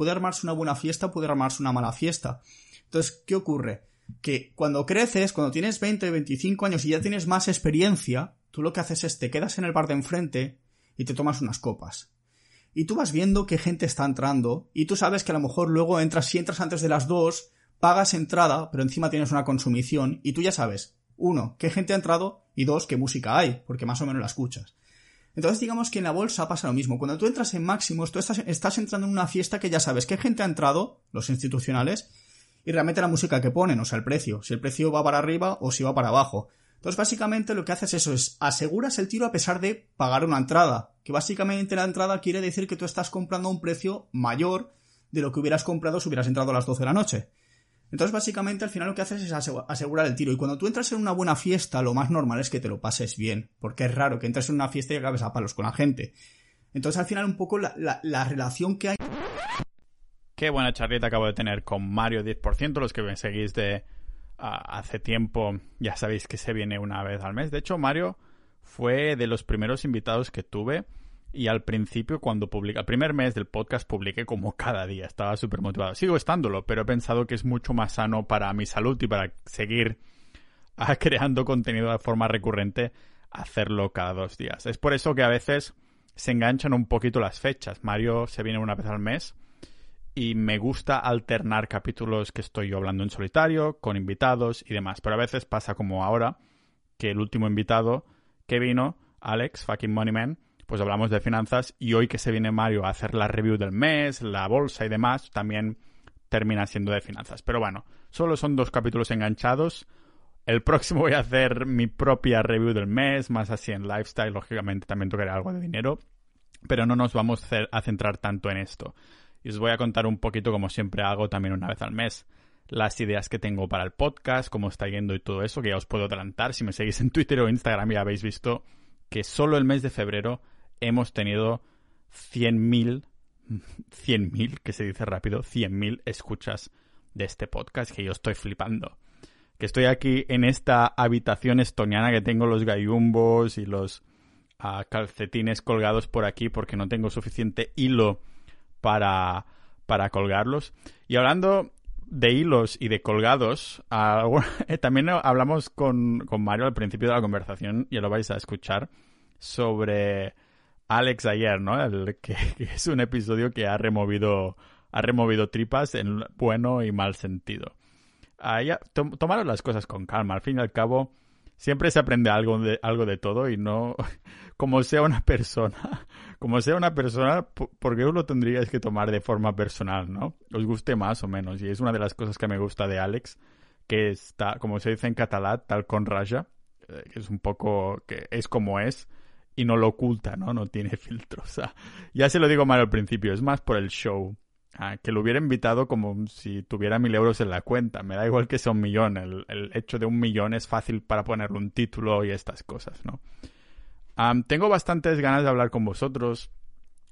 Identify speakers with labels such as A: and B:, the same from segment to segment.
A: puede armarse una buena fiesta, puede armarse una mala fiesta. Entonces, ¿qué ocurre? Que cuando creces, cuando tienes 20, 25 años y ya tienes más experiencia, tú lo que haces es te quedas en el bar de enfrente y te tomas unas copas. Y tú vas viendo qué gente está entrando y tú sabes que a lo mejor luego entras, si entras antes de las dos, pagas entrada, pero encima tienes una consumición y tú ya sabes, uno, qué gente ha entrado y dos, qué música hay, porque más o menos la escuchas. Entonces digamos que en la bolsa pasa lo mismo. Cuando tú entras en máximos, tú estás, entrando en una fiesta que ya sabes qué gente ha entrado, los institucionales, y realmente la música que ponen, o sea, el precio, si el precio va para arriba o si va para abajo. Entonces, básicamente lo que haces eso es aseguras el tiro a pesar de pagar una entrada, que básicamente la entrada quiere decir que tú estás comprando a un precio mayor de lo que hubieras comprado si hubieras entrado a las 12 de la noche. Entonces, básicamente, al final lo que haces es asegurar el tiro. Y cuando tú entras en una buena fiesta, lo más normal es que te lo pases bien. Porque es raro que entres en una fiesta y acabes a palos con la gente. Entonces, al final, un poco la, la relación que hay
B: Qué buena charleta acabo de tener con Mario 10%. Los que me seguís de hace tiempo ya sabéis que se viene una vez al mes. De hecho, Mario fue de los primeros invitados que tuve. Y al principio, cuando publiqué, el primer mes del podcast, publiqué como cada día. Estaba súper motivado. Sigo estándolo, pero he pensado que es mucho más sano para mi salud y para seguir creando contenido de forma recurrente, hacerlo cada dos días. Es por eso que a veces se enganchan un poquito las fechas. Mario se viene una vez al mes y me gusta alternar capítulos que estoy yo hablando en solitario, con invitados y demás. Pero a veces pasa como ahora, que el último invitado que vino, Alex, fucking Moneyman, pues hablamos de finanzas y hoy que se viene Mario a hacer la review del mes, la bolsa y demás, también termina siendo de finanzas. Pero bueno, solo son dos capítulos enganchados. El próximo voy a hacer mi propia review del mes, más así en lifestyle, lógicamente también tocaré algo de dinero, pero no nos vamos a centrar tanto en esto y os voy a contar un poquito, como siempre hago también una vez al mes, las ideas que tengo para el podcast, cómo está yendo y todo eso, que ya os puedo adelantar. Si me seguís en Twitter o Instagram ya habéis visto que solo el mes de febrero hemos tenido 100.000, 100.000, que se dice rápido, 100.000 escuchas de este podcast, que yo estoy flipando. Que estoy aquí en esta habitación estoniana que tengo los gallumbos y los ah, calcetines colgados por aquí porque no tengo suficiente hilo para, para colgarlos. Y hablando de hilos y de colgados, eh, también hablamos con, con, Mario al principio de la conversación, ya lo vais a escuchar, sobre Alex ayer, ¿no? Que, es un episodio que ha removido, ha removido tripas en bueno y mal sentido. Ah, tomaron las cosas con calma, al fin y al cabo siempre se aprende algo de, algo de todo y no como sea una persona como sea una persona, ¿por qué os lo tendríais que tomar de forma personal, no? Os guste más o menos. Y es una de las cosas que me gusta de Alex, que está, como se dice en catalán, tal con raya, eh, que es un poco, que es como es, y no lo oculta, ¿no? No tiene filtros. O sea, ya se lo digo mal al principio, es más por el show. Ah, que lo hubiera invitado como si tuviera mil euros en la cuenta. Me da igual que sea un millón. El, el hecho de un millón es fácil para ponerle un título y estas cosas, ¿no? tengo bastantes ganas de hablar con vosotros,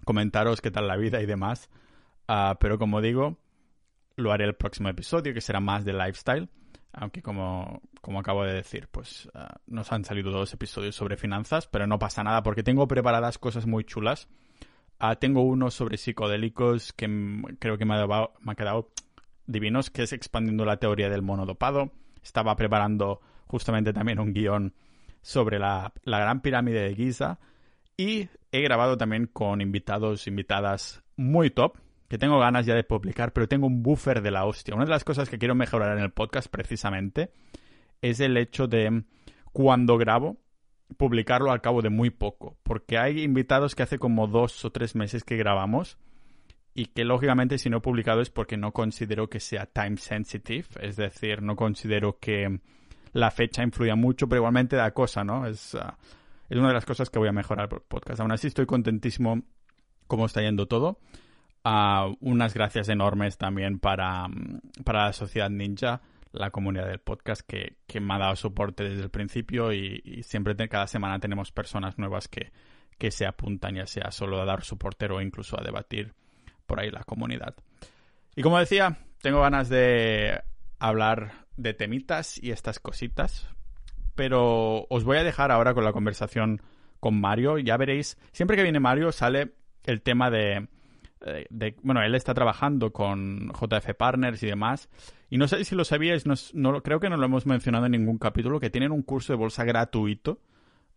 B: comentaros qué tal la vida y demás. Ah, pero como digo, lo haré el próximo episodio, que será más de lifestyle. Aunque como, como acabo de decir, pues ah, nos han salido dos episodios sobre finanzas, pero no pasa nada porque tengo preparadas cosas muy chulas. Ah, tengo uno sobre psicodélicos que creo que me ha, quedado divinos, que es expandiendo la teoría del monodopado. Estaba preparando justamente también un guion sobre la, Gran Pirámide de Giza y he grabado también con invitados, invitadas muy top, que tengo ganas ya de publicar, pero tengo un buffer de la hostia. Una de las cosas que quiero mejorar en el podcast precisamente es el hecho de cuando grabo, publicarlo al cabo de muy poco, porque hay invitados que hace como dos o tres meses que grabamos y que lógicamente si no he publicado es porque no considero que sea time sensitive, es decir, no considero que la fecha influye mucho, pero igualmente da cosa, ¿no? Es, ah, es una de las cosas que voy a mejorar por podcast. Aún así estoy contentísimo cómo está yendo todo. Unas gracias enormes también para, mm, para la sociedad ninja, la comunidad del podcast que, que me ha dado soporte desde el principio y, siempre cada semana tenemos personas nuevas que, que se apuntan ya sea solo a dar soporte o incluso a debatir por ahí la comunidad. Y como decía, tengo ganas de hablar de temitas y estas cositas. Pero os voy a dejar ahora con la conversación con Mario. Ya veréis, siempre que viene Mario sale el tema de, eh, bueno, él está trabajando con JF Partners y demás. Y no sé si lo sabíais, no, creo que no lo hemos mencionado en ningún capítulo, que tienen un curso de bolsa gratuito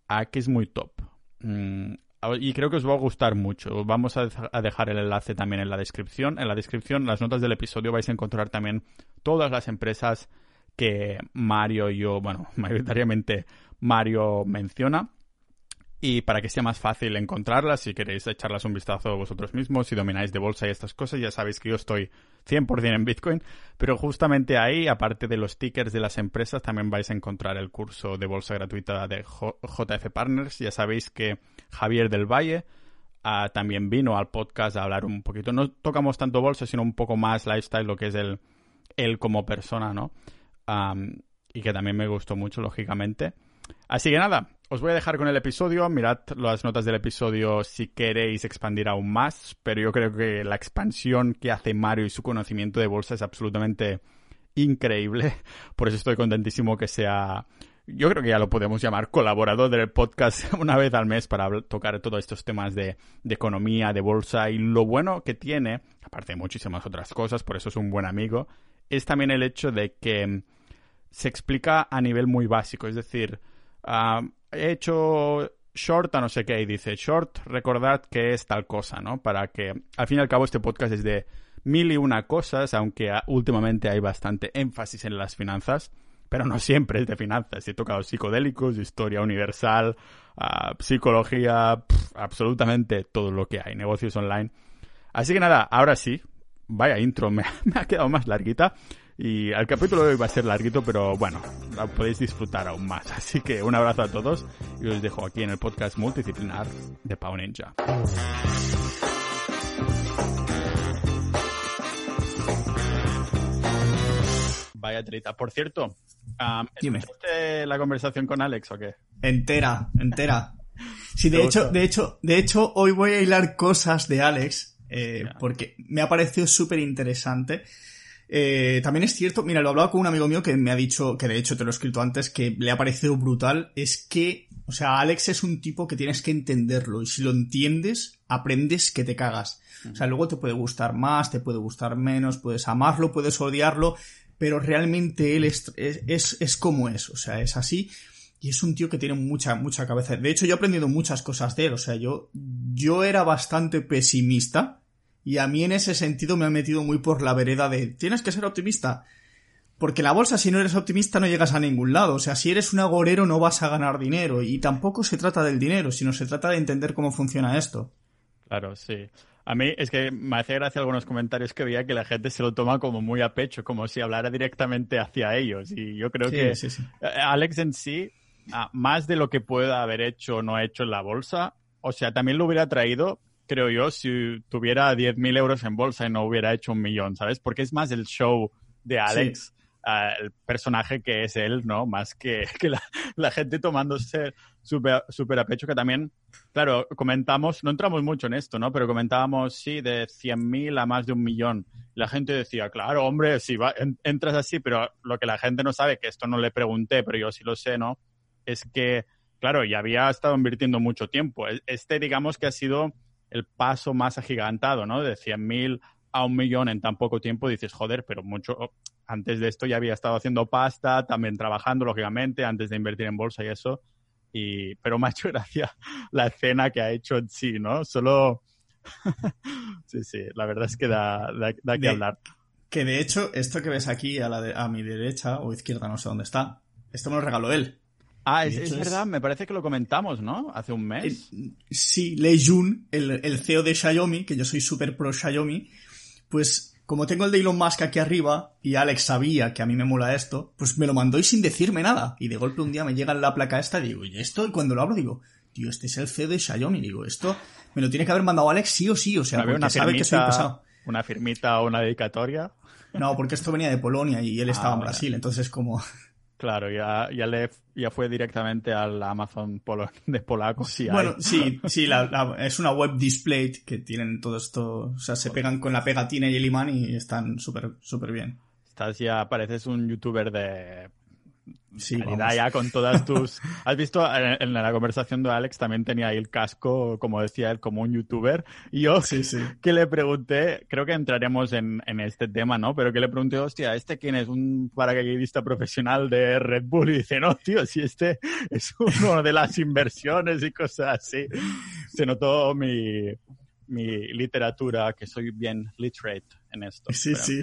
B: a que es muy top. Mm, y creo que os va a gustar mucho. Vamos a, dejar el enlace también en la descripción. En la descripción, en las notas del episodio, vais a encontrar también todas las empresas que Mario y yo, bueno, mayoritariamente Mario menciona. Y para que sea más fácil encontrarlas, si queréis echarlas un vistazo vosotros mismos, si domináis de bolsa y estas cosas, ya sabéis que yo estoy 100% en Bitcoin. Pero justamente ahí, aparte de los tickers de las empresas, también vais a encontrar el curso de bolsa gratuita de JF Partners. Ya sabéis que Javier del Valle ah, también vino al podcast a hablar un poquito. No tocamos tanto bolsa, sino un poco más lifestyle, lo que es el, él como persona, ¿no? y que también me gustó mucho, lógicamente. Así que nada, os voy a dejar con el episodio. Mirad las notas del episodio si queréis expandir aún más. Pero yo creo que la expansión que hace Mario y su conocimiento de bolsa es absolutamente increíble. Por eso estoy contentísimo que sea. Yo creo que ya lo podemos llamar colaborador del podcast una vez al mes para tocar todos estos temas de, economía, de bolsa. Y lo bueno que tiene, aparte de muchísimas otras cosas, por eso es un buen amigo, es también el hecho de que se explica a nivel muy básico. Es decir, Ah, he hecho short a no sé qué y dice short, recordad que es tal cosa, ¿no? Para que al fin y al cabo este podcast es de mil y una cosas, aunque últimamente hay bastante énfasis en las finanzas, pero no siempre es de finanzas. He tocado psicodélicos, historia universal, ah, psicología, absolutamente todo lo que hay, negocios online. Así que nada, ahora sí, vaya intro, me ha quedado más larguita. Y el capítulo de hoy va a ser larguito, pero bueno, lo podéis disfrutar aún más. Así que un abrazo a todos y os dejo aquí en el podcast multidisciplinar de Pau Ninja. Vaya trita. Por cierto, um, ¿escuchaste la conversación con Alex o qué?
A: Entera, entera. Sí, de hecho, de hecho, de hecho, hoy voy a hilar cosas de Alex, eh, porque me ha parecido súper interesante. Eh, también es cierto, mira, lo hablaba con un amigo mío que me ha dicho, que de hecho te lo he escrito antes, que le ha parecido brutal, es que, o sea, Alex es un tipo que tienes que entenderlo y si lo entiendes, aprendes que te cagas. O sea, luego te puede gustar más, te puede gustar menos, puedes amarlo, puedes odiarlo, pero realmente él es, es, es como es, o sea, es así. Y es un tío que tiene mucha, mucha cabeza. De hecho, yo he aprendido muchas cosas de él. O sea, yo, yo era bastante pesimista y a mí en ese sentido me ha metido muy por la vereda de tienes que ser optimista. Porque la bolsa, si no eres optimista, no llegas a ningún lado. O sea, si eres un agorero, no vas a ganar dinero. Y tampoco se trata del dinero, sino se trata de entender cómo funciona esto.
B: Claro, sí. A mí es que me hace gracia algunos comentarios que veía que la gente se lo toma como muy a pecho, como si hablara directamente hacia ellos. Y yo creo que eh, Alex en sí, más de lo que pueda haber hecho o no hecho en la bolsa, o sea, también lo hubiera traído creo yo, si tuviera 10.000 euros en bolsa y no hubiera hecho un millón, ¿sabes? Porque es más el show de Alex, ah, el personaje que es él, ¿no? Más que, que la, gente tomándose súper super a pecho, que también, claro, comentamos, no entramos mucho en esto, ¿no? Pero comentábamos, sí, de 100.000 a más de un millón. La gente decía, claro, hombre, si va, entras así, pero lo que la gente no sabe, que esto no le pregunté, pero yo sí lo sé, ¿no? Es que, claro, ya había estado invirtiendo mucho tiempo. Este, digamos que ha sido el paso más agigantado, ¿no? De 100.000 a un millón en tan poco tiempo, dices, joder, pero mucho antes de esto ya había estado haciendo pasta, también trabajando, lógicamente, antes de invertir en bolsa y eso. Y, pero me ha hecho gracia la escena que ha hecho en sí, ¿no? Solo... sí, sí, la verdad es que da, que hablar.
A: Que de hecho, esto que ves aquí a, la a mi derecha o izquierda, no sé dónde está, esto me lo regaló él.
B: Ah, es, verdad, me parece que lo comentamos, ¿no? Hace un mes.
A: sí, Lei Jun, el, CEO de Xiaomi, que yo soy súper pro Xiaomi, pues como tengo el de Elon Musk aquí arriba y Alex sabía que a mí me mola esto, pues me lo mandó y sin decirme nada. Y de golpe un día me llega la placa esta y digo, ¿y esto? Y cuando lo abro digo, tío, este es el CEO de Xiaomi. Digo, esto me lo tiene que haber mandado Alex sí o sí, o sea, porque
B: una
A: sabe que soy pesado.
B: ¿Una firmita o una dedicatoria?
A: No, porque esto venía de Polonia y él estaba en ah, Brasil, entonces como...
B: Claro, ya, ya, le, ya fue directamente al Amazon polo, de polaco. Sí
A: bueno, sí, sí, es una web display que tienen todo esto, o sea, se pegan con la pegatina y el imán y están súper súper bien.
B: Estás ya, pareces un youtuber de Sí, ya con todas tus... Has visto en, la conversación de Alex también tenía ahí el casco, como decía él, como un youtuber. Y yo sí, sí. que le pregunté, creo que entraremos en, en, este tema, ¿no? Pero que le pregunté, hostia, ¿este quién es? ¿Un paracaidista profesional de Red Bull? Y dice, no, tío, si este es uno de las inversiones y cosas así. Se notó mi, mi literatura, que soy bien literate en esto.
A: Sí, sí.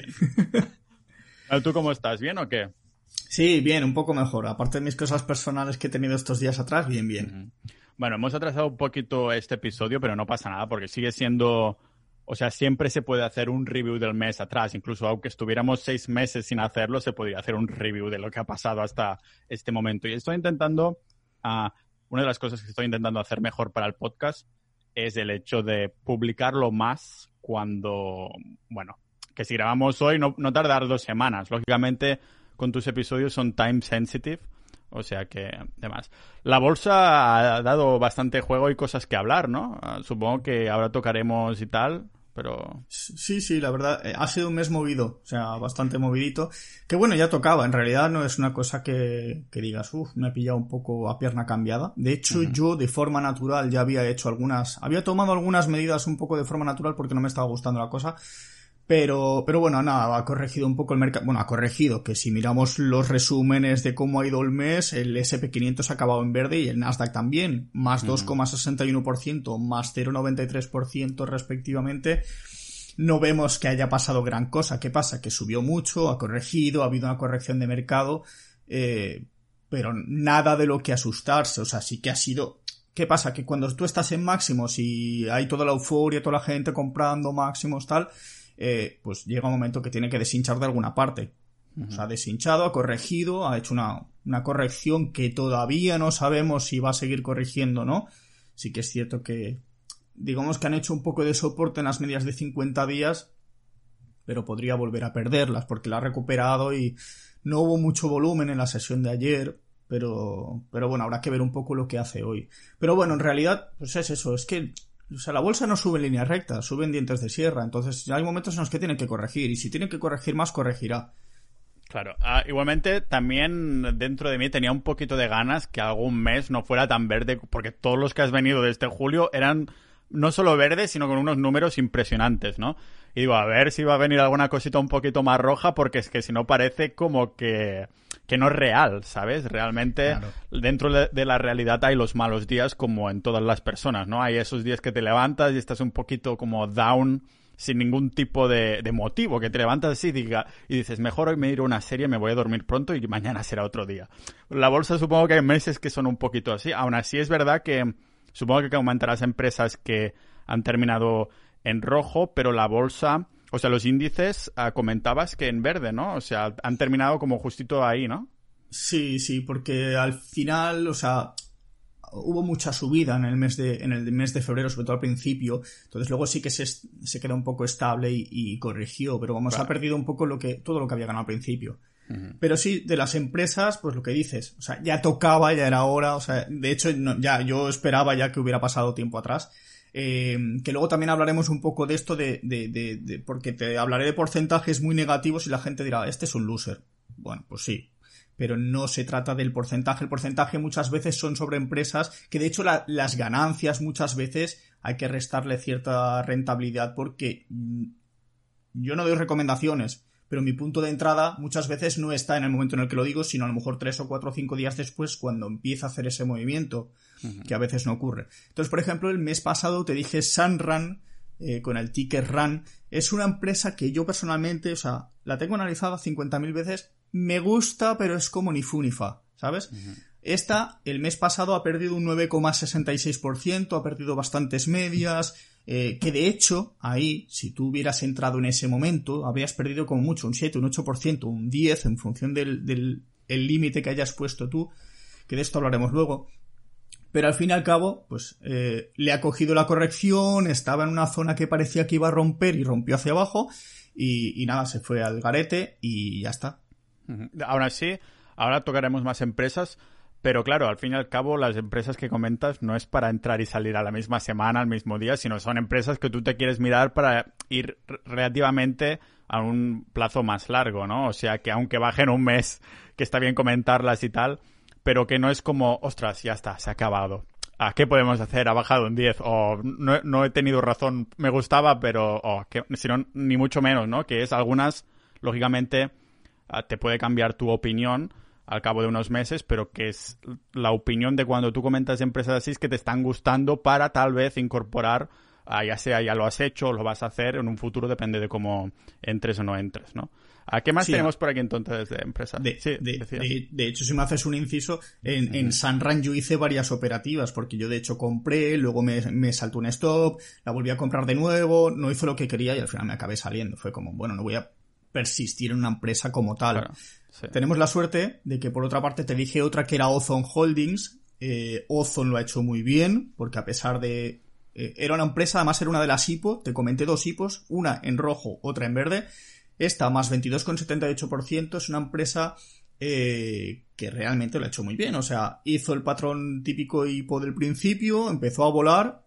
B: ¿Tú cómo estás? ¿Bien o qué?
A: Sí, bien, un poco mejor. Aparte de mis cosas personales que he tenido estos días atrás, bien, bien.
B: Bueno, hemos atrasado un poquito este episodio, pero no pasa nada porque sigue siendo... O sea, siempre se puede hacer un review del mes atrás. Incluso aunque estuviéramos seis meses sin hacerlo, se podría hacer un review de lo que ha pasado hasta este momento. Y estoy intentando... Uh, una de las cosas que estoy intentando hacer mejor para el podcast es el hecho de publicarlo más cuando, bueno, que si grabamos hoy no, no tardar dos semanas. Lógicamente, con tus episodios son time sensitive. O sea que, demás. La bolsa ha dado bastante juego y cosas que hablar, ¿no? Ah, supongo que ahora tocaremos y tal pero...
A: Sí, sí, la verdad, eh, ha sido un mes movido, o sea, bastante movidito. Que bueno, ya tocaba, en realidad no es una cosa que, que digas, uff, me ha pillado un poco a pierna cambiada. De hecho, yo de forma natural ya había hecho algunas, había tomado algunas medidas un poco de forma natural porque no me estaba gustando la cosa. Pero, pero bueno, nada, ha corregido un poco el mercado. Bueno, ha corregido que si miramos los resúmenes de cómo ha ido el mes, el SP500 ha acabado en verde y el Nasdaq también, más 2,61%, más 0,93% respectivamente. No vemos que haya pasado gran cosa. ¿Qué pasa? Que subió mucho, ha corregido, ha habido una corrección de mercado, eh, pero nada de lo que asustarse. O sea, sí que ha sido ¿Qué pasa? Que cuando tú estás en máximos y hay toda la euforia, toda la gente comprando máximos, tal, eh, pues llega un momento que tiene que deshinchar de alguna parte. O sea, ha deshinchado, ha corregido, ha hecho una, una, corrección que todavía no sabemos si va a seguir corrigiendo o no. Sí que es cierto que, digamos que han hecho un poco de soporte en las medias de 50 días, pero podría volver a perderlas porque la ha recuperado y no hubo mucho volumen en la sesión de ayer. Pero, pero bueno, habrá que ver un poco lo que hace hoy. Pero bueno, en realidad, pues es eso, es que o sea, la bolsa no sube en línea recta, sube en dientes de sierra. Entonces, hay momentos en los que tiene que corregir. Y si tiene que corregir más, corregirá.
B: Claro. Ah, igualmente, también dentro de mí tenía un poquito de ganas que algún mes no fuera tan verde, porque todos los que has venido desde julio eran no solo verdes, sino con unos números impresionantes, ¿no? Y digo, a ver si va a venir alguna cosita un poquito más roja, porque es que si no parece como que que no es real, ¿sabes? Realmente dentro de la realidad hay los malos días como en todas las personas, ¿no? Hay esos días que te levantas y estás un poquito como down sin ningún tipo de, motivo, que te levantas así y, diga, y dices, mejor hoy me iré a una serie, me voy a dormir pronto y mañana será otro día. La bolsa supongo que hay meses que son un poquito así. Aún así es verdad que supongo que aumentarás empresas que han terminado en rojo, pero la bolsa o sea, los índices ah, comentabas que en verde, ¿no? O sea, han terminado como justito ahí, ¿no?
A: Sí, sí, porque al final, o sea, hubo mucha subida en el mes de, en el mes de febrero, sobre todo al principio. Entonces luego sí que se, se quedó un poco estable y, corrigió, pero vamos, ha perdido un poco lo que, todo lo que había ganado al principio. Pero sí, de las empresas, pues lo que dices, o sea, ya tocaba, ya era hora, o sea, de hecho, ya, yo esperaba ya que hubiera pasado tiempo atrás. Eh, que luego también hablaremos un poco de esto de, de, de, porque te hablaré de porcentajes muy negativos y la gente dirá, este es un loser. Bueno, pues sí, pero no se trata del porcentaje. El porcentaje muchas veces son sobre empresas que de hecho las ganancias muchas veces hay que restarle cierta rentabilidad porque mm, yo no doy recomendaciones, pero mi punto de entrada muchas veces no está en el momento en el que lo digo, sino a lo mejor tres o cuatro o cinco días después cuando empieza a hacer ese movimiento que a veces no ocurre. Entonces, por ejemplo, el mes pasado te dije Sunrun, eh, con el ticket Run, es una empresa que yo personalmente, o sea, la tengo analizada 50.000 veces, me gusta, pero es como ni fu ni fa, ¿sabes? Esta, el mes pasado ha perdido un 9,66%, ha perdido bastantes medias, eh, que de hecho, ahí, si tú hubieras entrado en ese momento, habrías perdido como mucho un 7, un 8%, un 10, en función del límite que hayas puesto tú, que de esto hablaremos luego. Pero al fin y al cabo, pues eh, le ha cogido la corrección, estaba en una zona que parecía que iba a romper y rompió hacia abajo y, nada, se fue al garete y ya está.
B: Aún así, ahora tocaremos más empresas, pero claro, al fin y al cabo las empresas que comentas no es para entrar y salir a la misma semana, al mismo día, sino son empresas que tú te quieres mirar para ir relativamente a un plazo más largo, ¿no? O sea, que aunque bajen un mes, que está bien comentarlas y tal, pero que no es como, ostras, ya está, se ha acabado. ¿A qué podemos hacer? Ha bajado un 10 o no, he tenido razón, me gustaba, pero o que, sino, ni mucho menos, ¿no? Que es algunas, lógicamente, ah, te puede cambiar tu opinión al cabo de unos meses, pero que es la opinión de cuando tú comentas empresas así es que te están gustando para tal vez incorporar, ah, ya sea ya lo has hecho o lo vas a hacer en un futuro, depende de cómo entres o no entres, ¿no? ¿A qué más tenemos por aquí entonces de empresas?
A: De, de, hecho, si me haces un inciso, en, en Sunrun yo hice varias operativas, porque yo de hecho compré, luego me, me saltó un stop, la volví a comprar de nuevo, no hizo lo que quería y al final me acabé saliendo. Fue como, bueno, no voy a persistir en una empresa como tal. Tenemos la suerte de que por otra parte te dije otra que era Ozone Holdings. Eh, Ozone lo ha hecho muy bien, porque a pesar de... Eh, era una empresa, además era una de las IPO, te comenté dos IPOs, una en rojo, otra en verde. Esta, más 22,78%, es una empresa eh, que realmente lo ha hecho muy bien. O sea, hizo el patrón típico IPO del principio, empezó a volar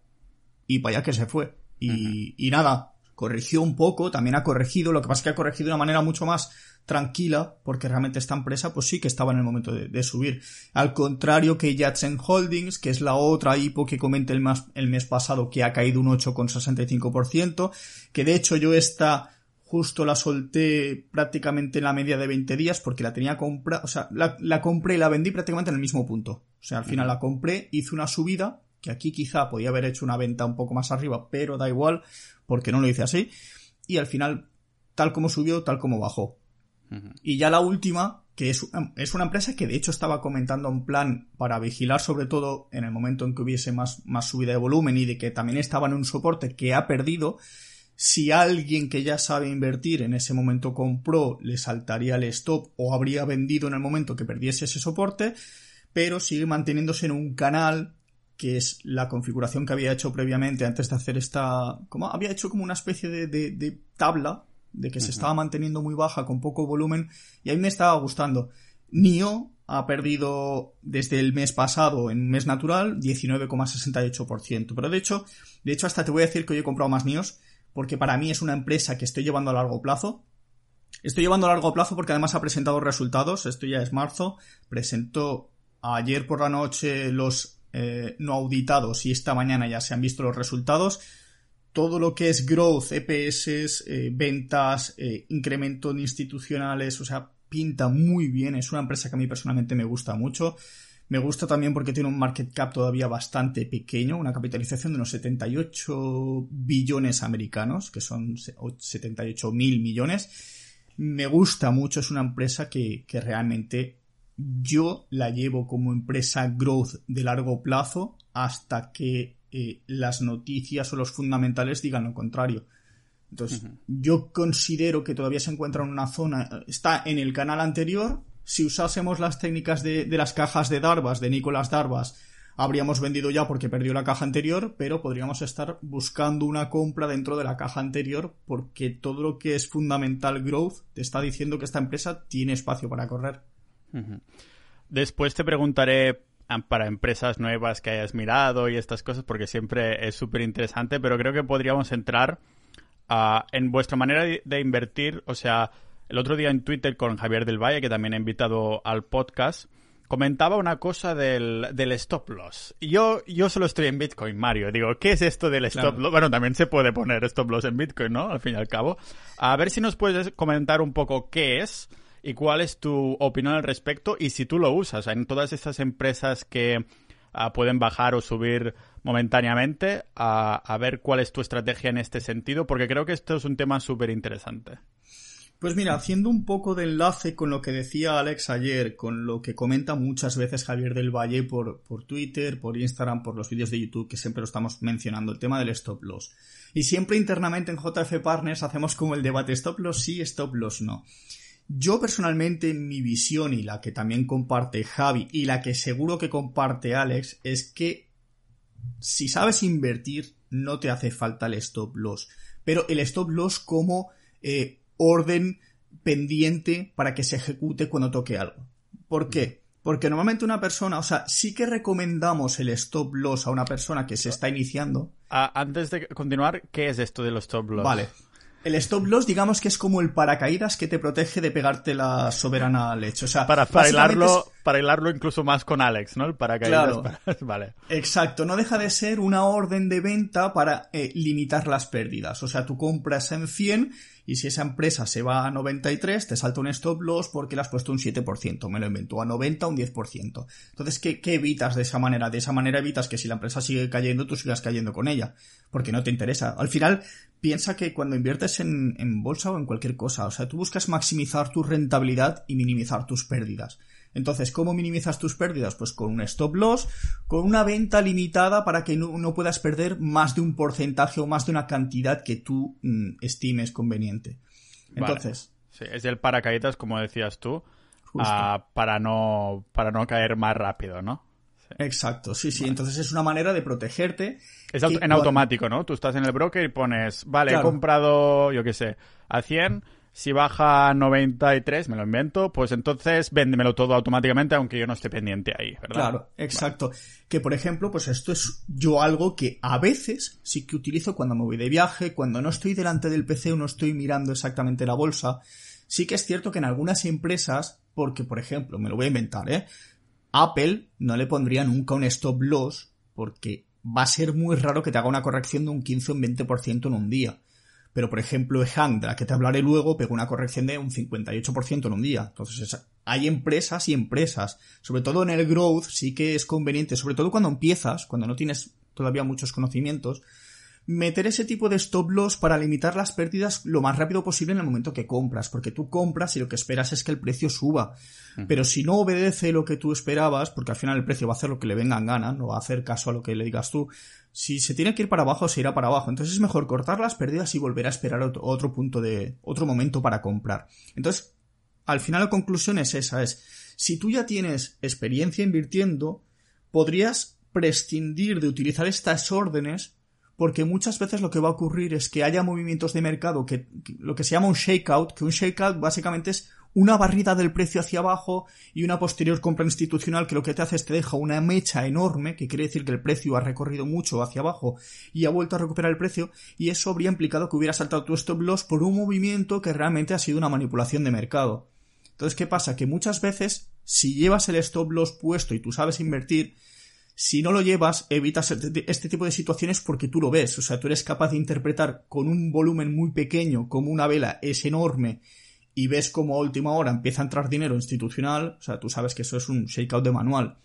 A: y para allá que se fue. Y, y nada, corrigió un poco, también ha corregido, lo que pasa es que ha corregido de una manera mucho más tranquila, porque realmente esta empresa pues sí que estaba en el momento de, subir. Al contrario que Yatsen Holdings, que es la otra IPO que comenté el, el mes pasado, que ha caído un 8,65%, que de hecho yo esta justo la solté prácticamente en la media de 20 días porque la tenía comprada, o sea, la, la, compré y la vendí prácticamente en el mismo punto. O sea, al final la compré, hice una subida, que aquí quizá podía haber hecho una venta un poco más arriba, pero da igual, porque no lo hice así. Y al final, tal como subió, tal como bajó. Y ya la última, que es, es, una empresa que de hecho estaba comentando un plan para vigilar sobre todo en el momento en que hubiese más, más subida de volumen y de que también estaba en un soporte que ha perdido. Si alguien que ya sabe invertir en ese momento compró, le saltaría el stop o habría vendido en el momento que perdiese ese soporte, pero sigue manteniéndose en un canal que es la configuración que había hecho previamente antes de hacer esta... como Había hecho como una especie de, de, tabla de que se estaba manteniendo muy baja con poco volumen y a mí me estaba gustando. NIO ha perdido desde el mes pasado en mes natural 19,68%, pero de hecho, de hecho hasta te voy a decir que hoy he comprado más NIOs porque para mí es una empresa que estoy llevando a largo plazo. Estoy llevando a largo plazo porque además ha presentado resultados, esto ya es marzo, presentó ayer por la noche los eh, no auditados y esta mañana ya se han visto los resultados todo lo que es growth, EPS, eh, ventas, eh, incremento en institucionales, o sea, pinta muy bien. Es una empresa que a mí personalmente me gusta mucho. Me gusta también porque tiene un market cap todavía bastante pequeño, una capitalización de unos 78 billones americanos, que son 78 mil millones. Me gusta mucho, es una empresa que, que realmente yo la llevo como empresa growth de largo plazo hasta que eh, las noticias o los fundamentales digan lo contrario. Entonces, yo considero que todavía se encuentra en una zona, está en el canal anterior. Si usásemos las técnicas de, las cajas de Darvas, de Nicolás Darvas, habríamos vendido ya porque perdió la caja anterior, pero podríamos estar buscando una compra dentro de la caja anterior porque todo lo que es fundamental growth te está diciendo que esta empresa tiene espacio para correr.
B: Después te preguntaré para empresas nuevas que hayas mirado y estas cosas, porque siempre es súper interesante, pero creo que podríamos entrar ah, en vuestra manera de, invertir. O sea, el otro día en Twitter con Javier del Valle, que también he invitado al podcast, comentaba una cosa del, del stop loss. Yo, yo solo estoy en Bitcoin, Mario. Digo, ¿qué es esto del stop loss? Bueno, también se puede poner stop loss en Bitcoin, ¿no? Al fin y al cabo. A ver si nos puedes comentar un poco qué es y cuál es tu opinión al respecto y si tú lo usas en todas estas empresas que ah, pueden bajar o subir momentáneamente, a, ver cuál es tu estrategia en este sentido, porque creo que esto es un tema súper interesante.
A: Pues mira, haciendo un poco de enlace con lo que decía Alex ayer, con lo que comenta muchas veces Javier del Valle por, por Twitter, por Instagram, por los vídeos de YouTube, que siempre lo estamos mencionando, el tema del stop loss. Y siempre internamente en JF Partners hacemos como el debate stop loss sí, stop loss no. Yo personalmente, mi visión y la que también comparte Javi y la que seguro que comparte Alex es que si sabes invertir no te hace falta el stop loss. Pero el stop loss como eh, orden pendiente para que se ejecute cuando toque algo. ¿Por qué? Porque normalmente una persona, o sea, sí que recomendamos el stop loss a una persona que se está iniciando.
B: antes de continuar, ¿qué es esto del stop loss?
A: Vale. El stop loss, digamos que es como el paracaídas que te protege de pegarte la soberana leche. O sea,
B: para, para hilarlo, para hilarlo incluso más con Alex, ¿no? El paracaídas.
A: Claro.
B: vale.
A: Exacto, no deja de ser una orden de venta para eh, limitar las pérdidas. O sea, tú compras en 100 y si esa empresa se va a 93, te salta un stop loss porque le has puesto un 7%, me lo invento, a 90 un 10%. Entonces, ¿qué, ¿qué, evitas de esa manera? De esa manera evitas que si la empresa sigue cayendo, tú sigas cayendo con ella, porque no te interesa. Al final, piensa que cuando inviertes en, en bolsa o en cualquier cosa, o sea, tú buscas maximizar tu rentabilidad y minimizar tus pérdidas. Entonces, ¿cómo minimizas tus pérdidas? Pues con un stop loss, con una venta limitada para que no, no puedas perder más de un porcentaje o más de una cantidad que tú mmm, estimes conveniente. Entonces.
B: Vale. Sí, es el paracaídas, como decías tú, uh, para, no, para no caer más rápido, ¿no?
A: Sí. Exacto, sí, sí. Vale. Entonces es una manera de protegerte.
B: Es en cuando... automático, ¿no? Tú estás en el broker y pones, vale, claro. he comprado, yo qué sé, a 100 si baja a 93, me lo invento, pues entonces véndemelo todo automáticamente, aunque yo no esté pendiente ahí, ¿verdad?
A: Claro, exacto. Vale. Que por ejemplo, pues esto es yo algo que a veces sí que utilizo cuando me voy de viaje, cuando no estoy delante del PC o no estoy mirando exactamente la bolsa. Sí que es cierto que en algunas empresas, porque por ejemplo, me lo voy a inventar, ¿eh? Apple no le pondría nunca un stop loss porque va a ser muy raro que te haga una corrección de un 15 o un 20% en un día. Pero, por ejemplo, Hank, de la que te hablaré luego, pegó una corrección de un 58% en un día. Entonces, es, hay empresas y empresas. Sobre todo en el growth sí que es conveniente, sobre todo cuando empiezas, cuando no tienes todavía muchos conocimientos, meter ese tipo de stop loss para limitar las pérdidas lo más rápido posible en el momento que compras, porque tú compras y lo que esperas es que el precio suba. Uh -huh. Pero si no obedece lo que tú esperabas, porque al final el precio va a hacer lo que le venga en gana, no va a hacer caso a lo que le digas tú, si se tiene que ir para abajo, se irá para abajo. Entonces es mejor cortar las pérdidas y volver a esperar otro, otro punto de, otro momento para comprar. Entonces, al final la conclusión es esa, es, si tú ya tienes experiencia invirtiendo, podrías prescindir de utilizar estas órdenes porque muchas veces lo que va a ocurrir es que haya movimientos de mercado que, lo que se llama un shakeout, que un shakeout básicamente es una barrida del precio hacia abajo y una posterior compra institucional que lo que te hace es te deja una mecha enorme, que quiere decir que el precio ha recorrido mucho hacia abajo y ha vuelto a recuperar el precio, y eso habría implicado que hubiera saltado tu stop loss por un movimiento que realmente ha sido una manipulación de mercado. Entonces, ¿qué pasa? Que muchas veces, si llevas el stop loss puesto y tú sabes invertir, si no lo llevas, evitas este tipo de situaciones porque tú lo ves. O sea, tú eres capaz de interpretar con un volumen muy pequeño como una vela es enorme y ves como a última hora empieza a entrar dinero institucional, o sea, tú sabes que eso es un shakeout de manual.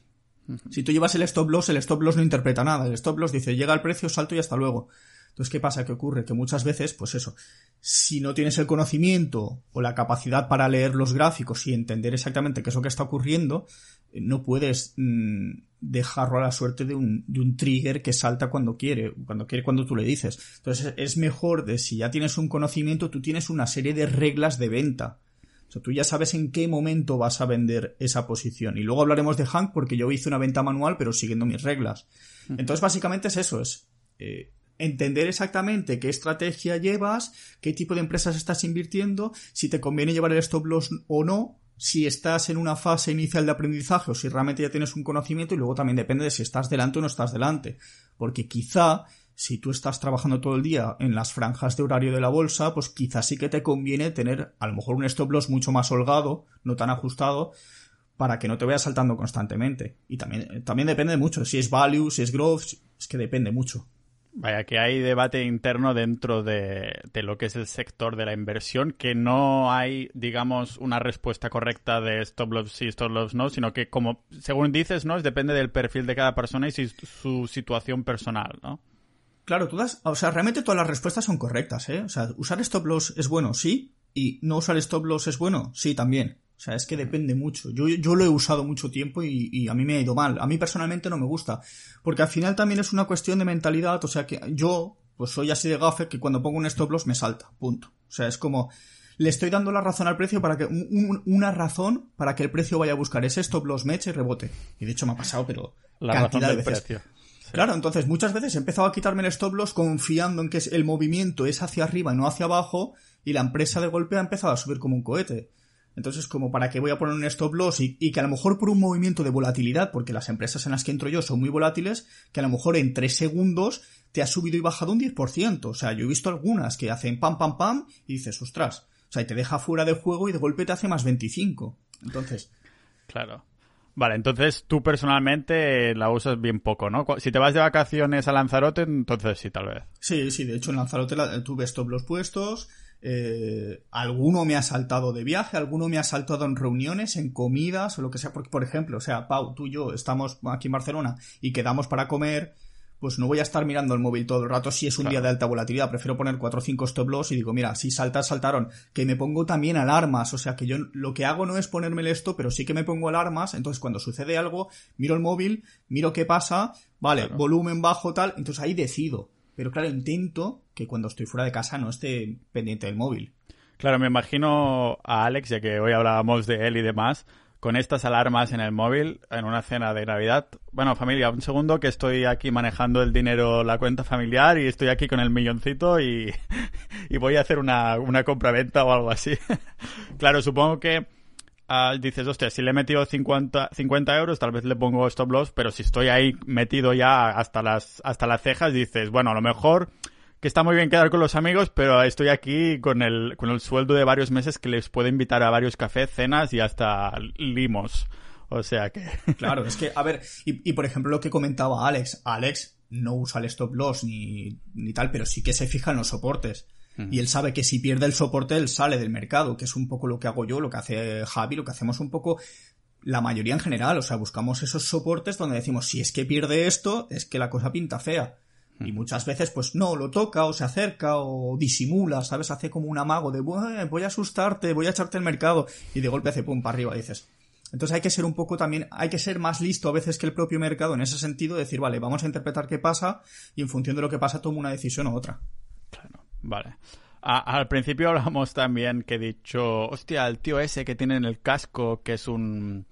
A: Uh -huh. Si tú llevas el stop loss, el stop loss no interpreta nada. El stop loss dice, llega el precio, salto y hasta luego. Entonces, ¿qué pasa? ¿Qué ocurre? Que muchas veces, pues eso, si no tienes el conocimiento o la capacidad para leer los gráficos y entender exactamente qué es lo que está ocurriendo, no puedes mmm, dejarlo a la suerte de un, de un trigger que salta cuando quiere, cuando quiere cuando tú le dices. Entonces es mejor de si ya tienes un conocimiento, tú tienes una serie de reglas de venta. O sea, tú ya sabes en qué momento vas a vender esa posición. Y luego hablaremos de Hank porque yo hice una venta manual, pero siguiendo mis reglas. Entonces, básicamente es eso, es eh, entender exactamente qué estrategia llevas, qué tipo de empresas estás invirtiendo, si te conviene llevar el stop loss o no, si estás en una fase inicial de aprendizaje o si realmente ya tienes un conocimiento y luego también depende de si estás delante o no estás delante. Porque quizá si tú estás trabajando todo el día en las franjas de horario de la bolsa, pues quizá sí que te conviene tener a lo mejor un stop loss mucho más holgado, no tan ajustado, para que no te vayas saltando constantemente. Y también, también depende de mucho, si es value, si es growth, es que depende mucho.
B: Vaya, que hay debate interno dentro de, de, lo que es el sector de la inversión, que no hay, digamos, una respuesta correcta de stop loss sí, stop loss no, sino que, como según dices, ¿no? Depende del perfil de cada persona y su situación personal, ¿no?
A: Claro, todas, o sea, realmente todas las respuestas son correctas, ¿eh? O sea, usar stop loss es bueno, sí, y no usar stop loss es bueno, sí, también. O sea, es que depende mucho. Yo, yo lo he usado mucho tiempo y, y, a mí me ha ido mal. A mí personalmente no me gusta. Porque al final también es una cuestión de mentalidad. O sea, que yo, pues soy así de gafe que cuando pongo un stop loss me salta. Punto. O sea, es como, le estoy dando la razón al precio para que, un, una razón para que el precio vaya a buscar ese stop loss, me eche y rebote. Y de hecho me ha pasado, pero
B: la cantidad razón del de veces. Precio.
A: Sí. Claro, entonces muchas veces he empezado a quitarme el stop loss confiando en que el movimiento es hacia arriba y no hacia abajo y la empresa de golpe ha empezado a subir como un cohete. Entonces, como para qué voy a poner un stop loss y, y, que a lo mejor por un movimiento de volatilidad, porque las empresas en las que entro yo son muy volátiles, que a lo mejor en tres segundos te ha subido y bajado un 10%. O sea, yo he visto algunas que hacen pam, pam, pam y dices, ostras. O sea, y te deja fuera de juego y de golpe te hace más 25. Entonces.
B: Claro. Vale, entonces tú personalmente la usas bien poco, ¿no? Si te vas de vacaciones a Lanzarote, entonces sí, tal vez.
A: Sí, sí, de hecho en Lanzarote tuve stop los puestos, eh, alguno me ha saltado de viaje, alguno me ha saltado en reuniones, en comidas o lo que sea, porque por ejemplo, o sea, Pau, tú y yo estamos aquí en Barcelona y quedamos para comer pues no voy a estar mirando el móvil todo el rato si es un día de alta volatilidad. Prefiero poner 4 o 5 stop loss y digo, mira, si saltar, saltaron. Que me pongo también alarmas. O sea, que yo lo que hago no es ponerme esto, pero sí que me pongo alarmas. Entonces, cuando sucede algo, miro el móvil, miro qué pasa, vale, volumen bajo, tal. Entonces ahí decido. Pero claro, intento que cuando estoy fuera de casa no esté pendiente del móvil.
B: Claro, me imagino a Alex, ya que hoy hablábamos de él y demás con estas alarmas en el móvil en una cena de Navidad. Bueno, familia, un segundo que estoy aquí manejando el dinero, la cuenta familiar y estoy aquí con el milloncito y, voy a hacer una, una compra-venta o algo así. claro, supongo que ah, dices, hostia, si le he metido 50, 50 euros, tal vez le pongo stop loss, pero si estoy ahí metido ya hasta las, hasta las cejas, dices, bueno, a lo mejor que está muy bien quedar con los amigos, pero estoy aquí con el, con el sueldo de varios meses que les puedo invitar a varios cafés, cenas y hasta limos. O sea que...
A: Claro, es que, a ver, y, por ejemplo lo que comentaba Alex, Alex no usa el stop loss ni, ni tal, pero sí que se fija en los soportes. Y él sabe que si pierde el soporte, él sale del mercado, que es un poco lo que hago yo, lo que hace Javi, lo que hacemos un poco la mayoría en general. O sea, buscamos esos soportes donde decimos, si es que pierde esto, es que la cosa pinta fea. Y muchas veces, pues no, lo toca o se acerca o disimula, ¿sabes? Hace como un amago de voy a asustarte, voy a echarte el mercado y de golpe hace pum para arriba, dices. Entonces hay que ser un poco también, hay que ser más listo a veces que el propio mercado en ese sentido, decir, vale, vamos a interpretar qué pasa y en función de lo que pasa tomo una decisión u otra.
B: Claro, vale. al principio hablamos también que he dicho, hostia, el tío ese que tiene en el casco, que es un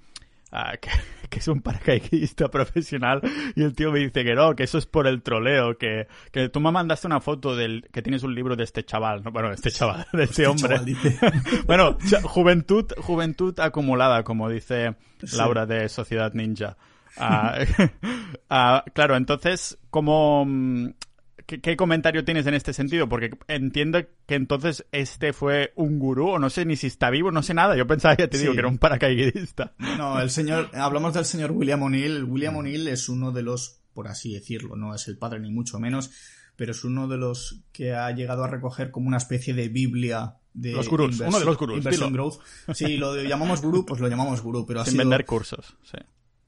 B: Ah, que, es un paracaidista profesional y el tío me dice que no, que eso es por el troleo, que, que tú me mandaste una foto del que tienes un libro de este chaval, ¿no? bueno, este chaval, de este, este hombre. bueno, juventud, juventud acumulada, como dice Laura de Sociedad Ninja. Ah, ah, claro, entonces, como mm, ¿Qué, comentario tienes en este sentido? Porque entiendo que entonces este fue un gurú, o no sé ni si está vivo, no sé nada. Yo pensaba, ya te digo, que era un paracaidista.
A: No, el señor, hablamos del señor William O'Neill. William O'Neill es uno de los, por así decirlo, no es el padre ni mucho menos, pero es uno de los que ha llegado a recoger como una especie de Biblia de
B: los gurús, uno de los gurús.
A: Growth. Sí, lo llamamos gurú, pues lo llamamos gurú, pero
B: Sin vender cursos, sí.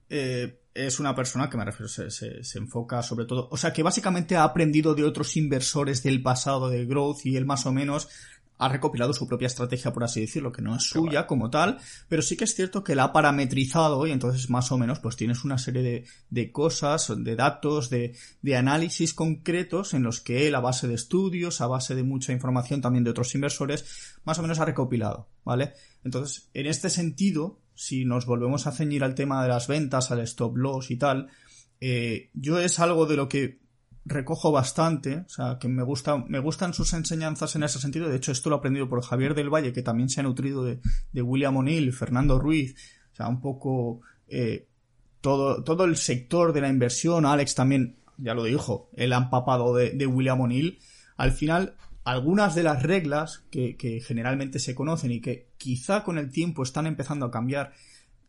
A: Eh, es una persona que me refiero, se, se, enfoca sobre todo, o sea, que básicamente ha aprendido de otros inversores del pasado de Growth y él más o menos ha recopilado su propia estrategia, por así decirlo, que no es suya como tal, pero sí que es cierto que la ha parametrizado y entonces más o menos pues tienes una serie de, de cosas, de datos, de, de análisis concretos en los que él a base de estudios, a base de mucha información también de otros inversores, más o menos ha recopilado, ¿vale? Entonces, en este sentido, si nos volvemos a ceñir al tema de las ventas, al stop loss y tal, eh, yo es algo de lo que recojo bastante, o sea, que me gusta, me gustan sus enseñanzas en ese sentido. De hecho, esto lo he aprendido por Javier del Valle, que también se ha nutrido de, William O'Neill, Fernando Ruiz, o sea, un poco eh, todo, todo el sector de la inversión. Alex también, ya lo dijo, ha empapado de, de William O'Neill. Al final, algunas de las reglas que, generalmente se conocen y que quizá con el tiempo están empezando a cambiar,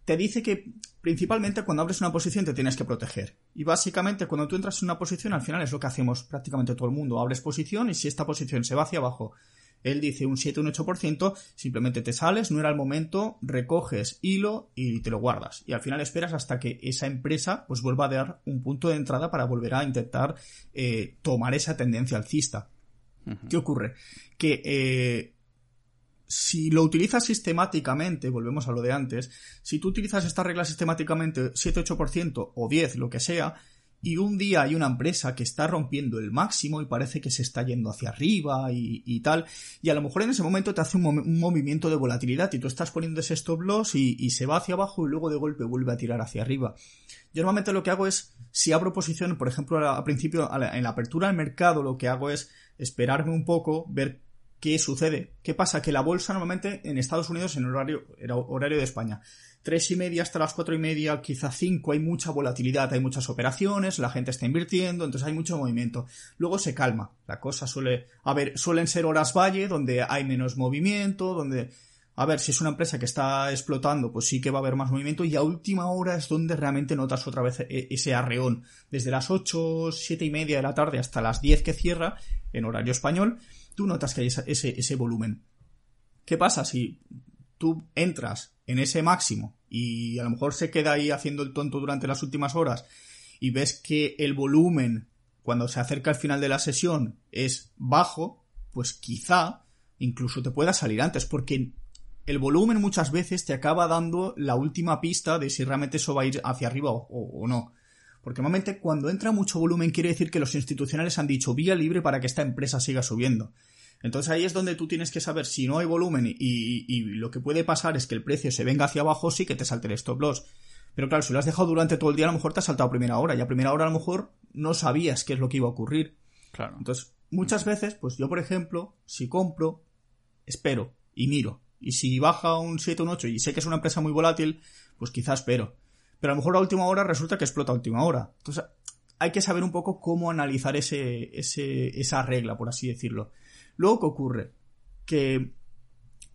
A: te dice que principalmente cuando abres una posición te tienes que proteger. Y básicamente cuando tú entras en una posición, al final es lo que hacemos prácticamente todo el mundo. Abres posición y si esta posición se va hacia abajo, él dice un 7, un 8%, simplemente te sales, no era el momento, recoges hilo y te lo guardas. Y al final esperas hasta que esa empresa pues vuelva a dar un punto de entrada para volver a intentar eh, tomar esa tendencia alcista. ¿Qué ocurre? Que eh, si lo utilizas sistemáticamente, volvemos a lo de antes, si tú utilizas esta regla sistemáticamente 7-8% o 10, lo que sea, y un día hay una empresa que está rompiendo el máximo y parece que se está yendo hacia arriba y, tal, y a lo mejor en ese momento te hace un, movimiento de volatilidad y tú estás poniendo ese stop loss y, se va hacia abajo y luego de golpe vuelve a tirar hacia arriba. Yo normalmente lo que hago es, si abro posición, por ejemplo, al principio, en la apertura del mercado, lo que hago es esperarme un poco, ver ¿qué sucede? ¿Qué pasa? Que la bolsa normalmente en Estados Unidos en horario, horario de España, tres y media hasta las cuatro y media, quizá cinco, hay mucha volatilidad, hay muchas operaciones, la gente está invirtiendo, entonces hay mucho movimiento. Luego se calma, la cosa suele, a ver, suelen ser horas valle, donde hay menos movimiento, donde, a ver, si es una empresa que está explotando, pues sí que va a haber más movimiento, y a última hora es donde realmente notas otra vez e, ese arreón, desde las ocho, siete y media de la tarde hasta las diez que cierra, en horario español, tú notas que hay ese, ese volumen. ¿Qué pasa si tú entras en ese máximo y a lo mejor se queda ahí haciendo el tonto durante las últimas horas y ves que el volumen cuando se acerca al final de la sesión es bajo, pues quizá incluso te pueda salir antes, porque el volumen muchas veces te acaba dando la última pista de si realmente eso va a ir hacia arriba o, o, no. Porque normalmente cuando entra mucho volumen quiere decir que los institucionales han dicho vía libre para que esta empresa siga subiendo. Entonces ahí es donde tú tienes que saber si no hay volumen y, lo que puede pasar es que el precio se venga hacia abajo, sí que te salte el stop loss. Pero claro, si lo has dejado durante todo el día, a lo mejor te ha saltado a primera hora y a primera hora a lo mejor no sabías qué es lo que iba a ocurrir.
B: Claro.
A: Entonces, muchas veces, pues yo, por ejemplo, si compro, espero y miro. Y si baja un 7 o un 8 y sé que es una empresa muy volátil, pues quizás espero. Pero a lo mejor a última hora resulta que explota a última hora. Entonces, hay que saber un poco cómo analizar ese, ese, esa regla, por así decirlo. Luego, ¿qué ocurre? Que